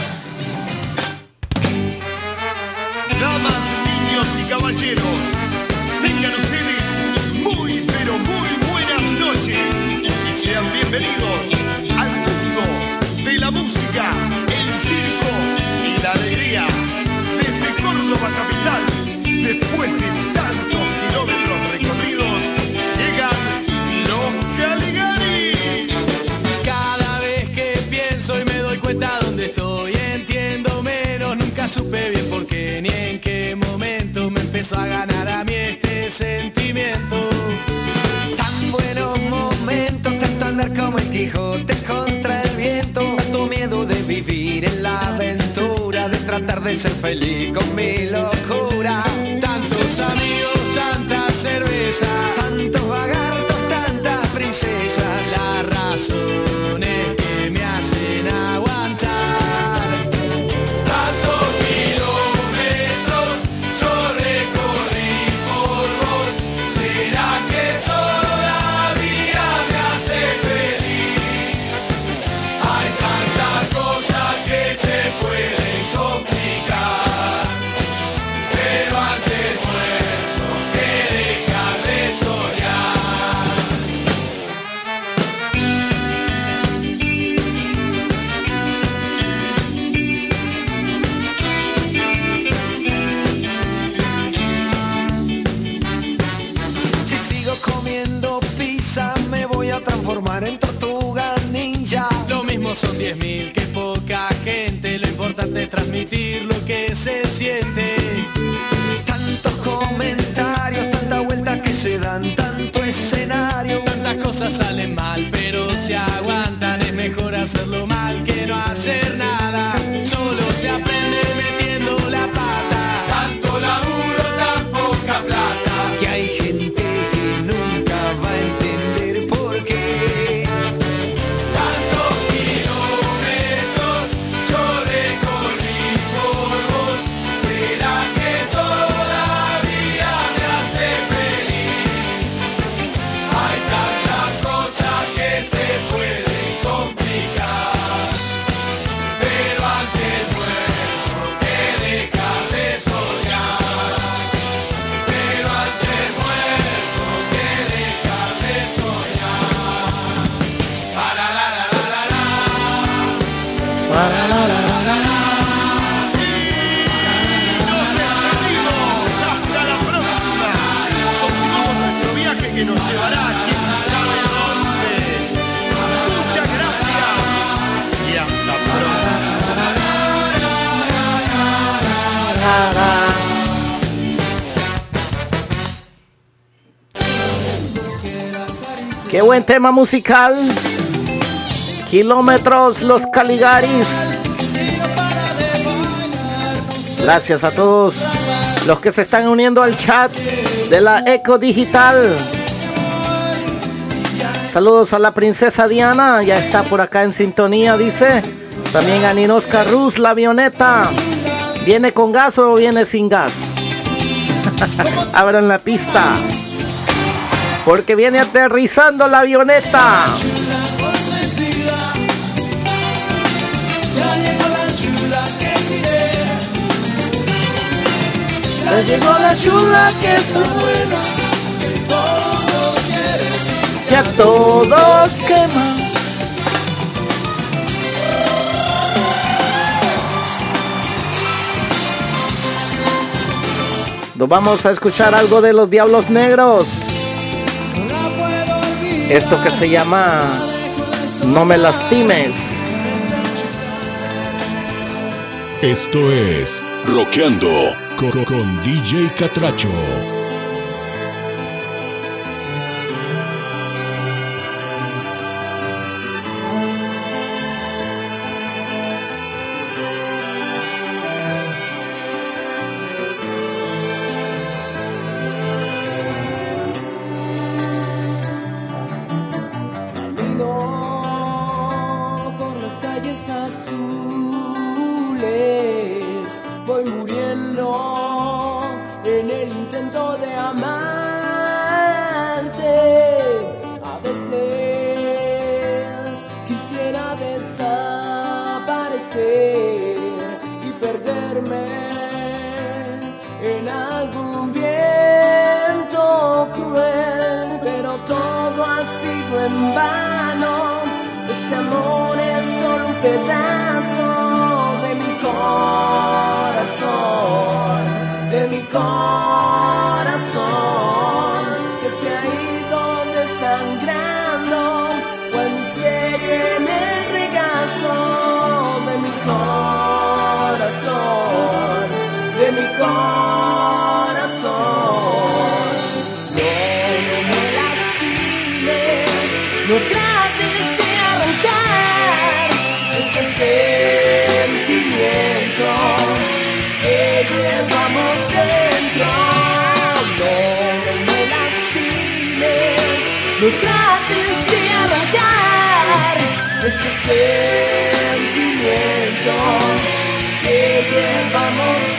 buen tema musical. Kilómetros Los Caligaris. Gracias a todos los que se están uniendo al chat de la Eco Digital. Saludos a la princesa Diana, ya está por acá en sintonía, dice. También a Ninosca Ruz, la avioneta. ¿Viene con gas o viene sin gas? (laughs) Abran la pista. Porque viene aterrizando la avioneta. Ya llegó la chula que es buena, que todos quieren, que a todos queman. Nos vamos a escuchar algo de los Diablos Negros. Esto que se llama No me lastimes. Esto es Roqueando con, con DJ Catracho. No trates de arrancar este sentimiento que llevamos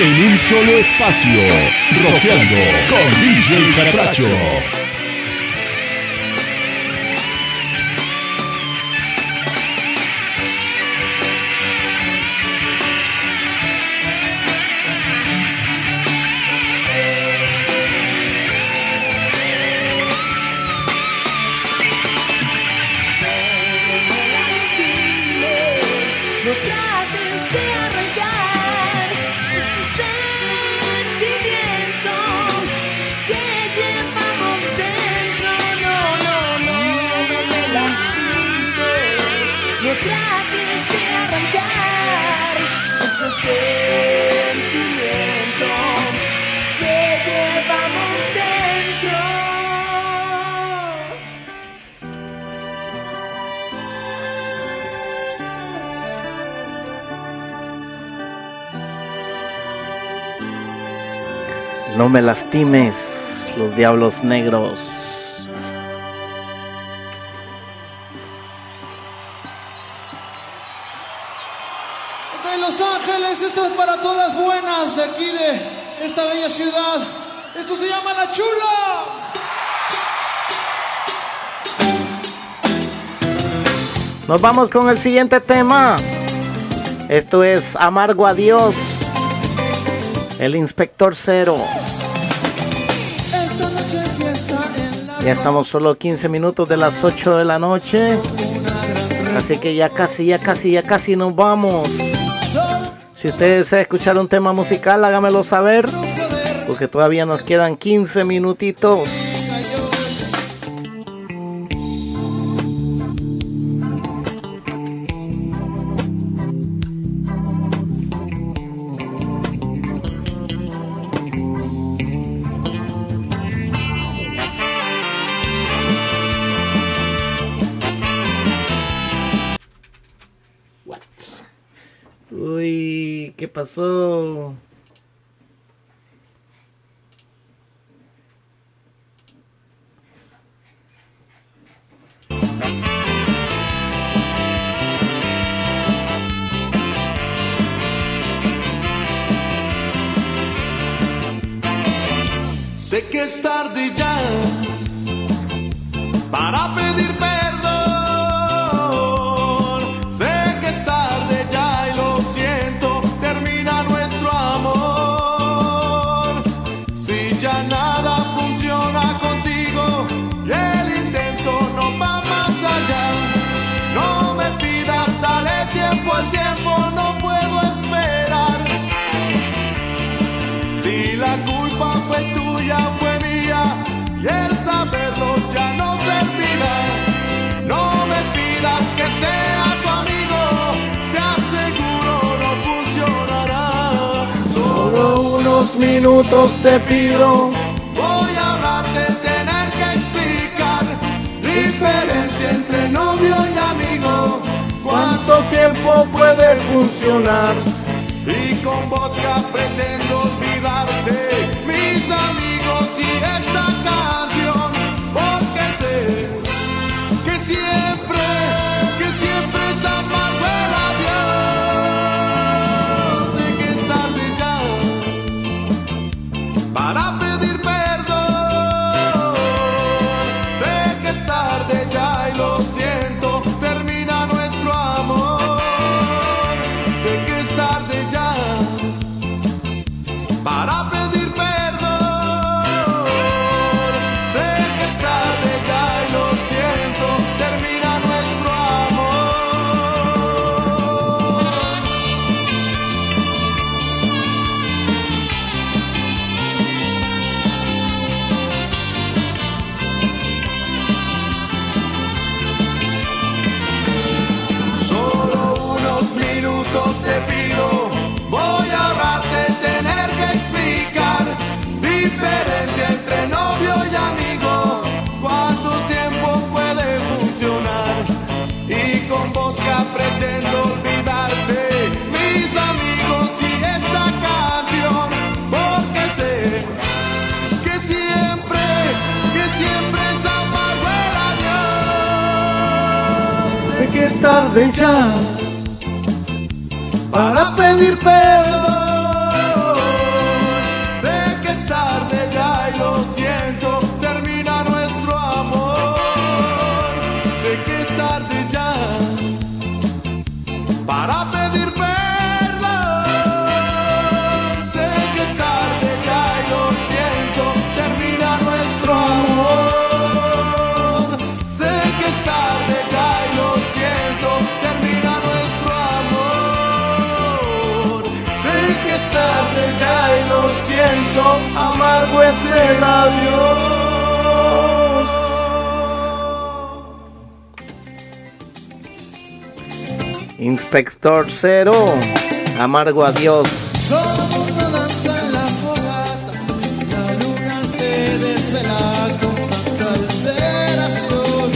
En un solo espacio. Rockeando con DJ Catracho. Me lastimes, los diablos negros. De Los Ángeles, esto es para todas buenas de aquí de esta bella ciudad. Esto se llama La Chula. Nos vamos con el siguiente tema. Esto es Amargo Adiós. El Inspector Cero. Ya estamos solo 15 minutos de las 8 de la noche. Así que ya casi, ya casi, ya casi nos vamos. Si usted desea escuchar un tema musical, hágamelo saber. Porque todavía nos quedan 15 minutitos. Uy, ¿qué pasó? Sé que es tarde minutos te pido. Voy a hablar de tener que explicar diferencia entre novio y amigo. ¿Cuánto tiempo puede funcionar? Y con vodka pretendo para pedir perdón. La luna se desvela con tanta alteración.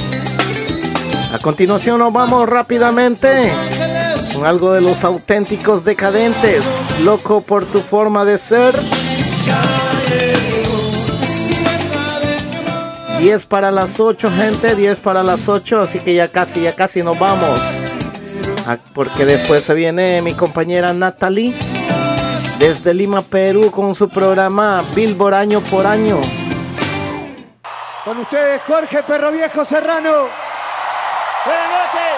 A continuación nos vamos rápidamente con algo de los auténticos decadentes. Loco por tu forma de ser. 10 para las 8, gente, 10 para las 8, así que ya casi, ya casi nos vamos. Ah, Porque después se viene mi compañera Natalie desde Lima, Perú, con su programa Billboard año por año. Con ustedes, Jorge Perro Viejo Serrano. Buenas noches.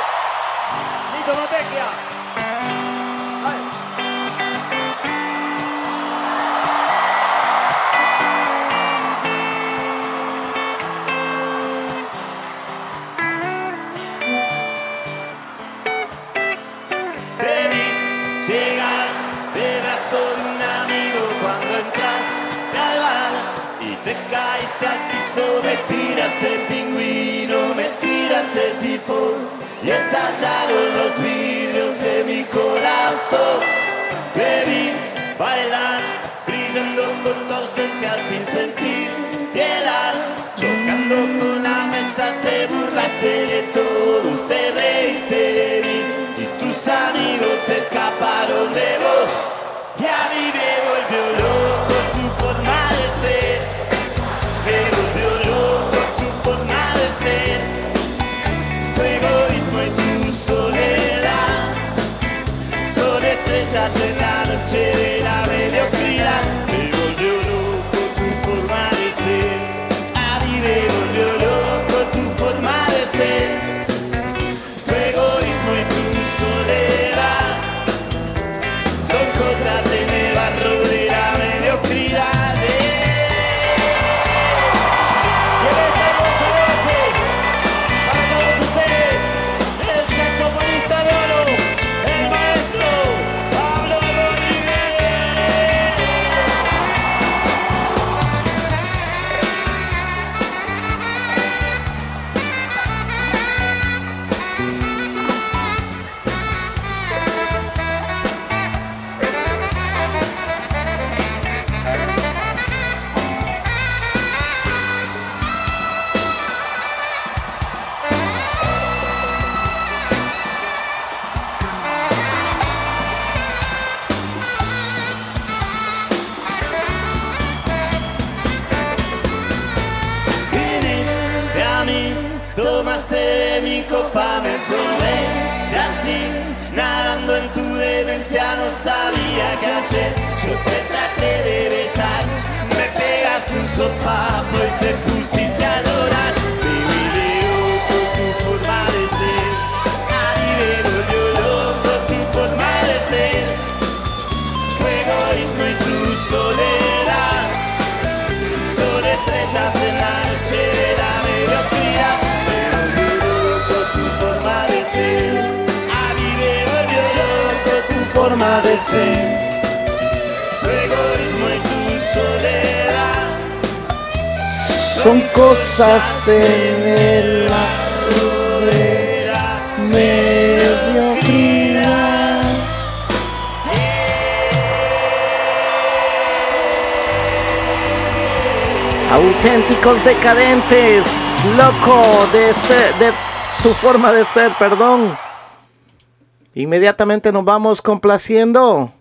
Y estallaron los vidrios de mi corazón. Te bailar, brillando con tu ausencia sin sentir piedad, chocando con la mesa, te burlaste de todos, estrellas en la noche qué hacer. Yo te traté de besar, me pegaste un sopapo y te pusiste tu forma de ser. Tu egoísmo y tu soledad. Son cosas en el lado de la mediocridad. Auténticos decadentes, loco de ser, de tu forma de ser, perdón. Inmediatamente nos vamos complaciendo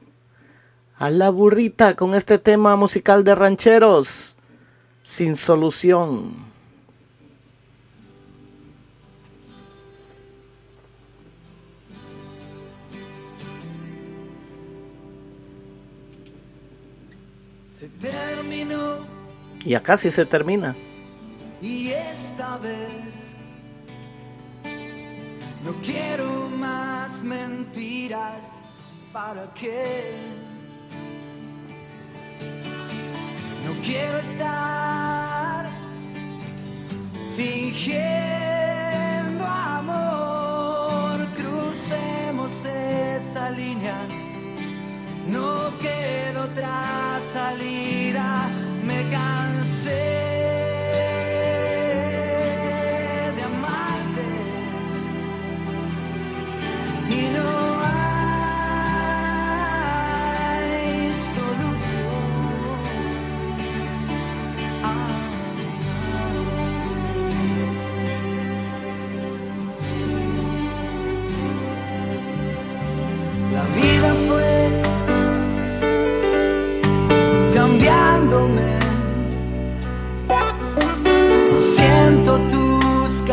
a la burrita con este tema musical de rancheros sin solución. Se terminó Y acá sí se termina. y esta vez no quiero mentiras. ¿Para qué? No quiero estar fingiendo amor. Crucemos esa línea. No queda otra salida. Me cansé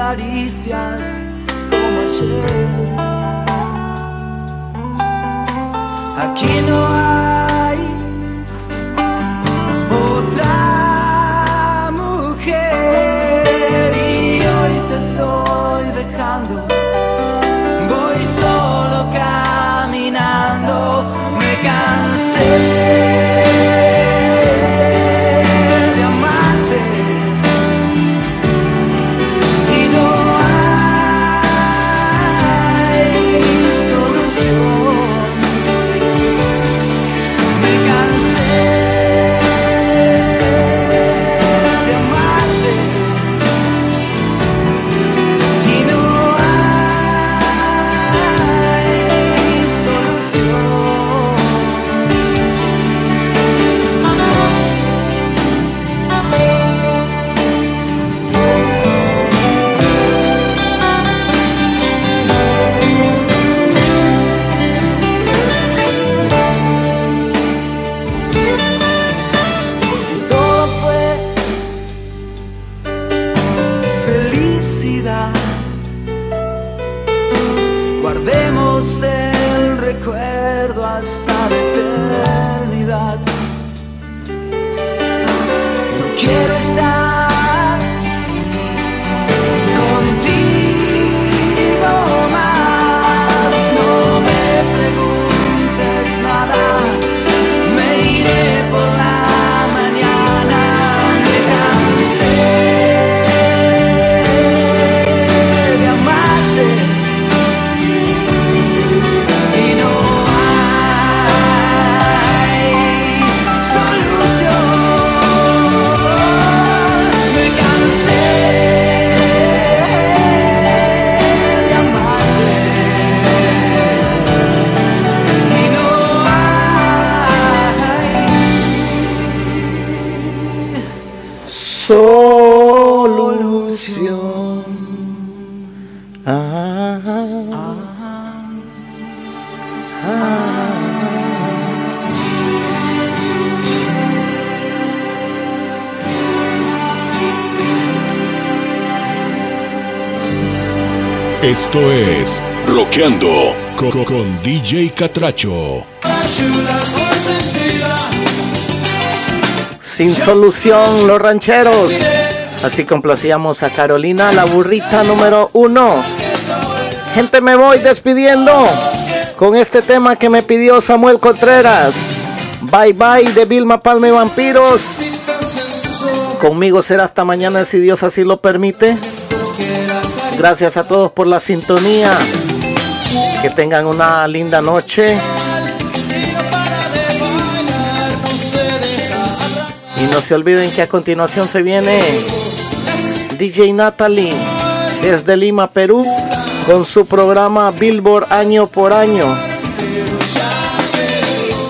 tus caricias como ayer. Aquí no hay otra Esto es Roqueando con, con DJ Catracho. Sin solución, los rancheros. Así complacíamos a Carolina, la burrita número uno. Gente, me voy despidiendo con este tema que me pidió Samuel Contreras. Bye bye de Vilma Palma y Vampiros. Conmigo será hasta mañana si Dios así lo permite. Gracias a todos por la sintonía. Que tengan una linda noche. Y no se olviden que a continuación se viene DJ Natalie desde Lima, Perú, con su programa Billboard año por año.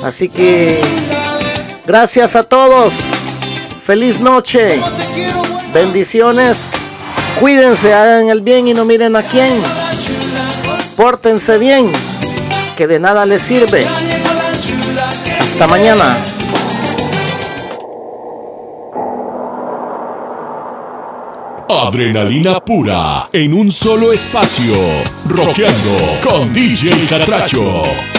Así que gracias a todos. Feliz noche. Bendiciones. Cuídense, hagan el bien y no miren a quién. Pórtense bien, que de nada les sirve. Hasta mañana. Adrenalina pura en un solo espacio. Roqueando con DJ Catracho.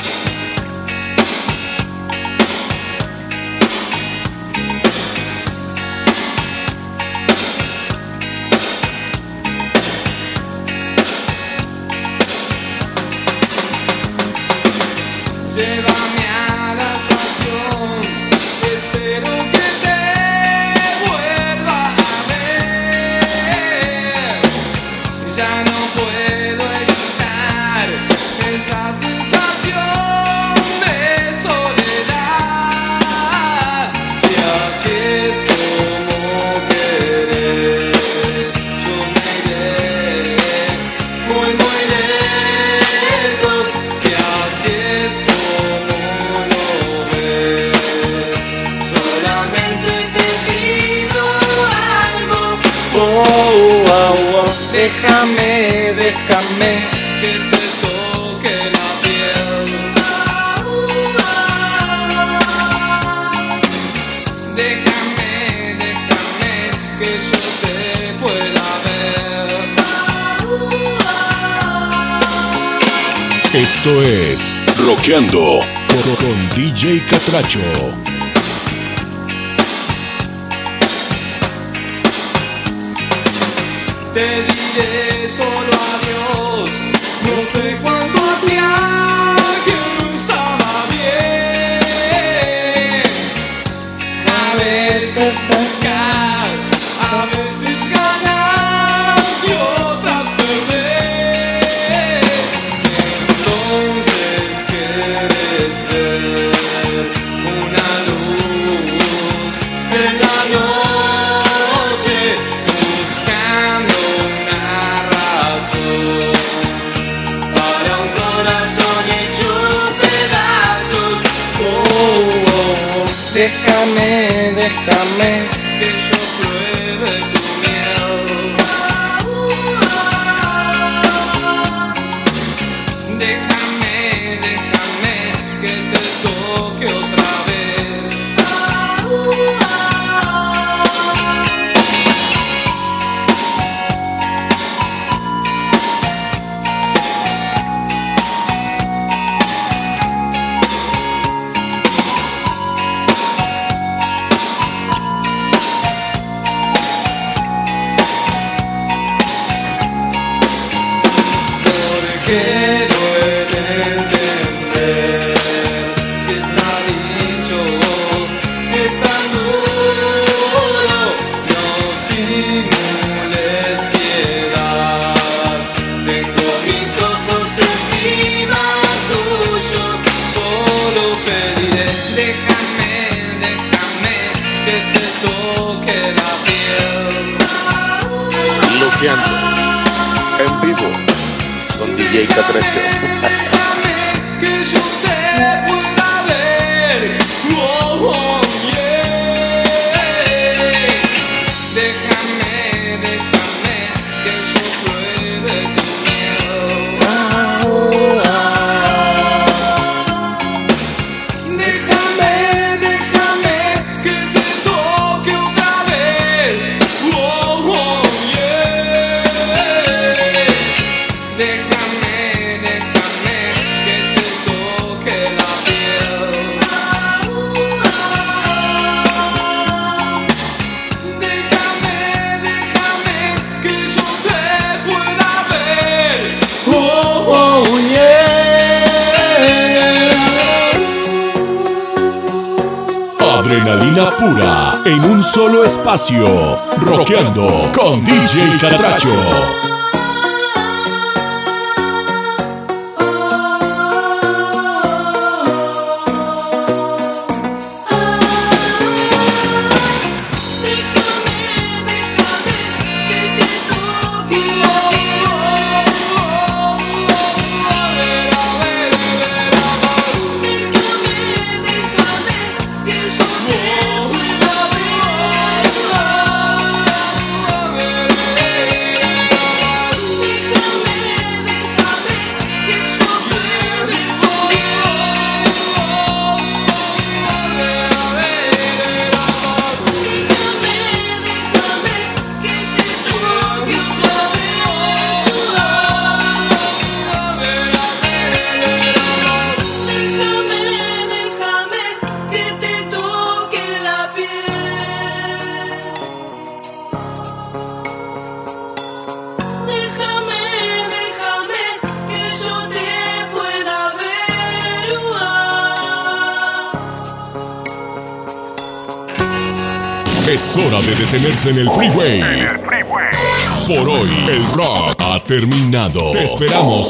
Déjame, déjame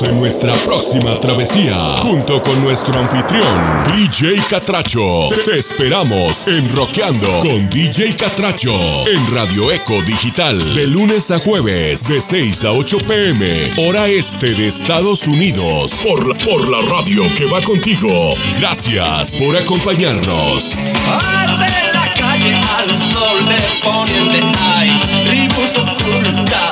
en nuestra próxima travesía, junto con nuestro anfitrión, DJ Catracho. Te esperamos en Rockeando con DJ Catracho, en Radio Eco Digital, de lunes a jueves, de 6 a 8 pm, hora este de Estados Unidos, por la, por la radio que va contigo. Gracias por acompañarnos. Arde la calle al sol de poniente hay tribus ocultas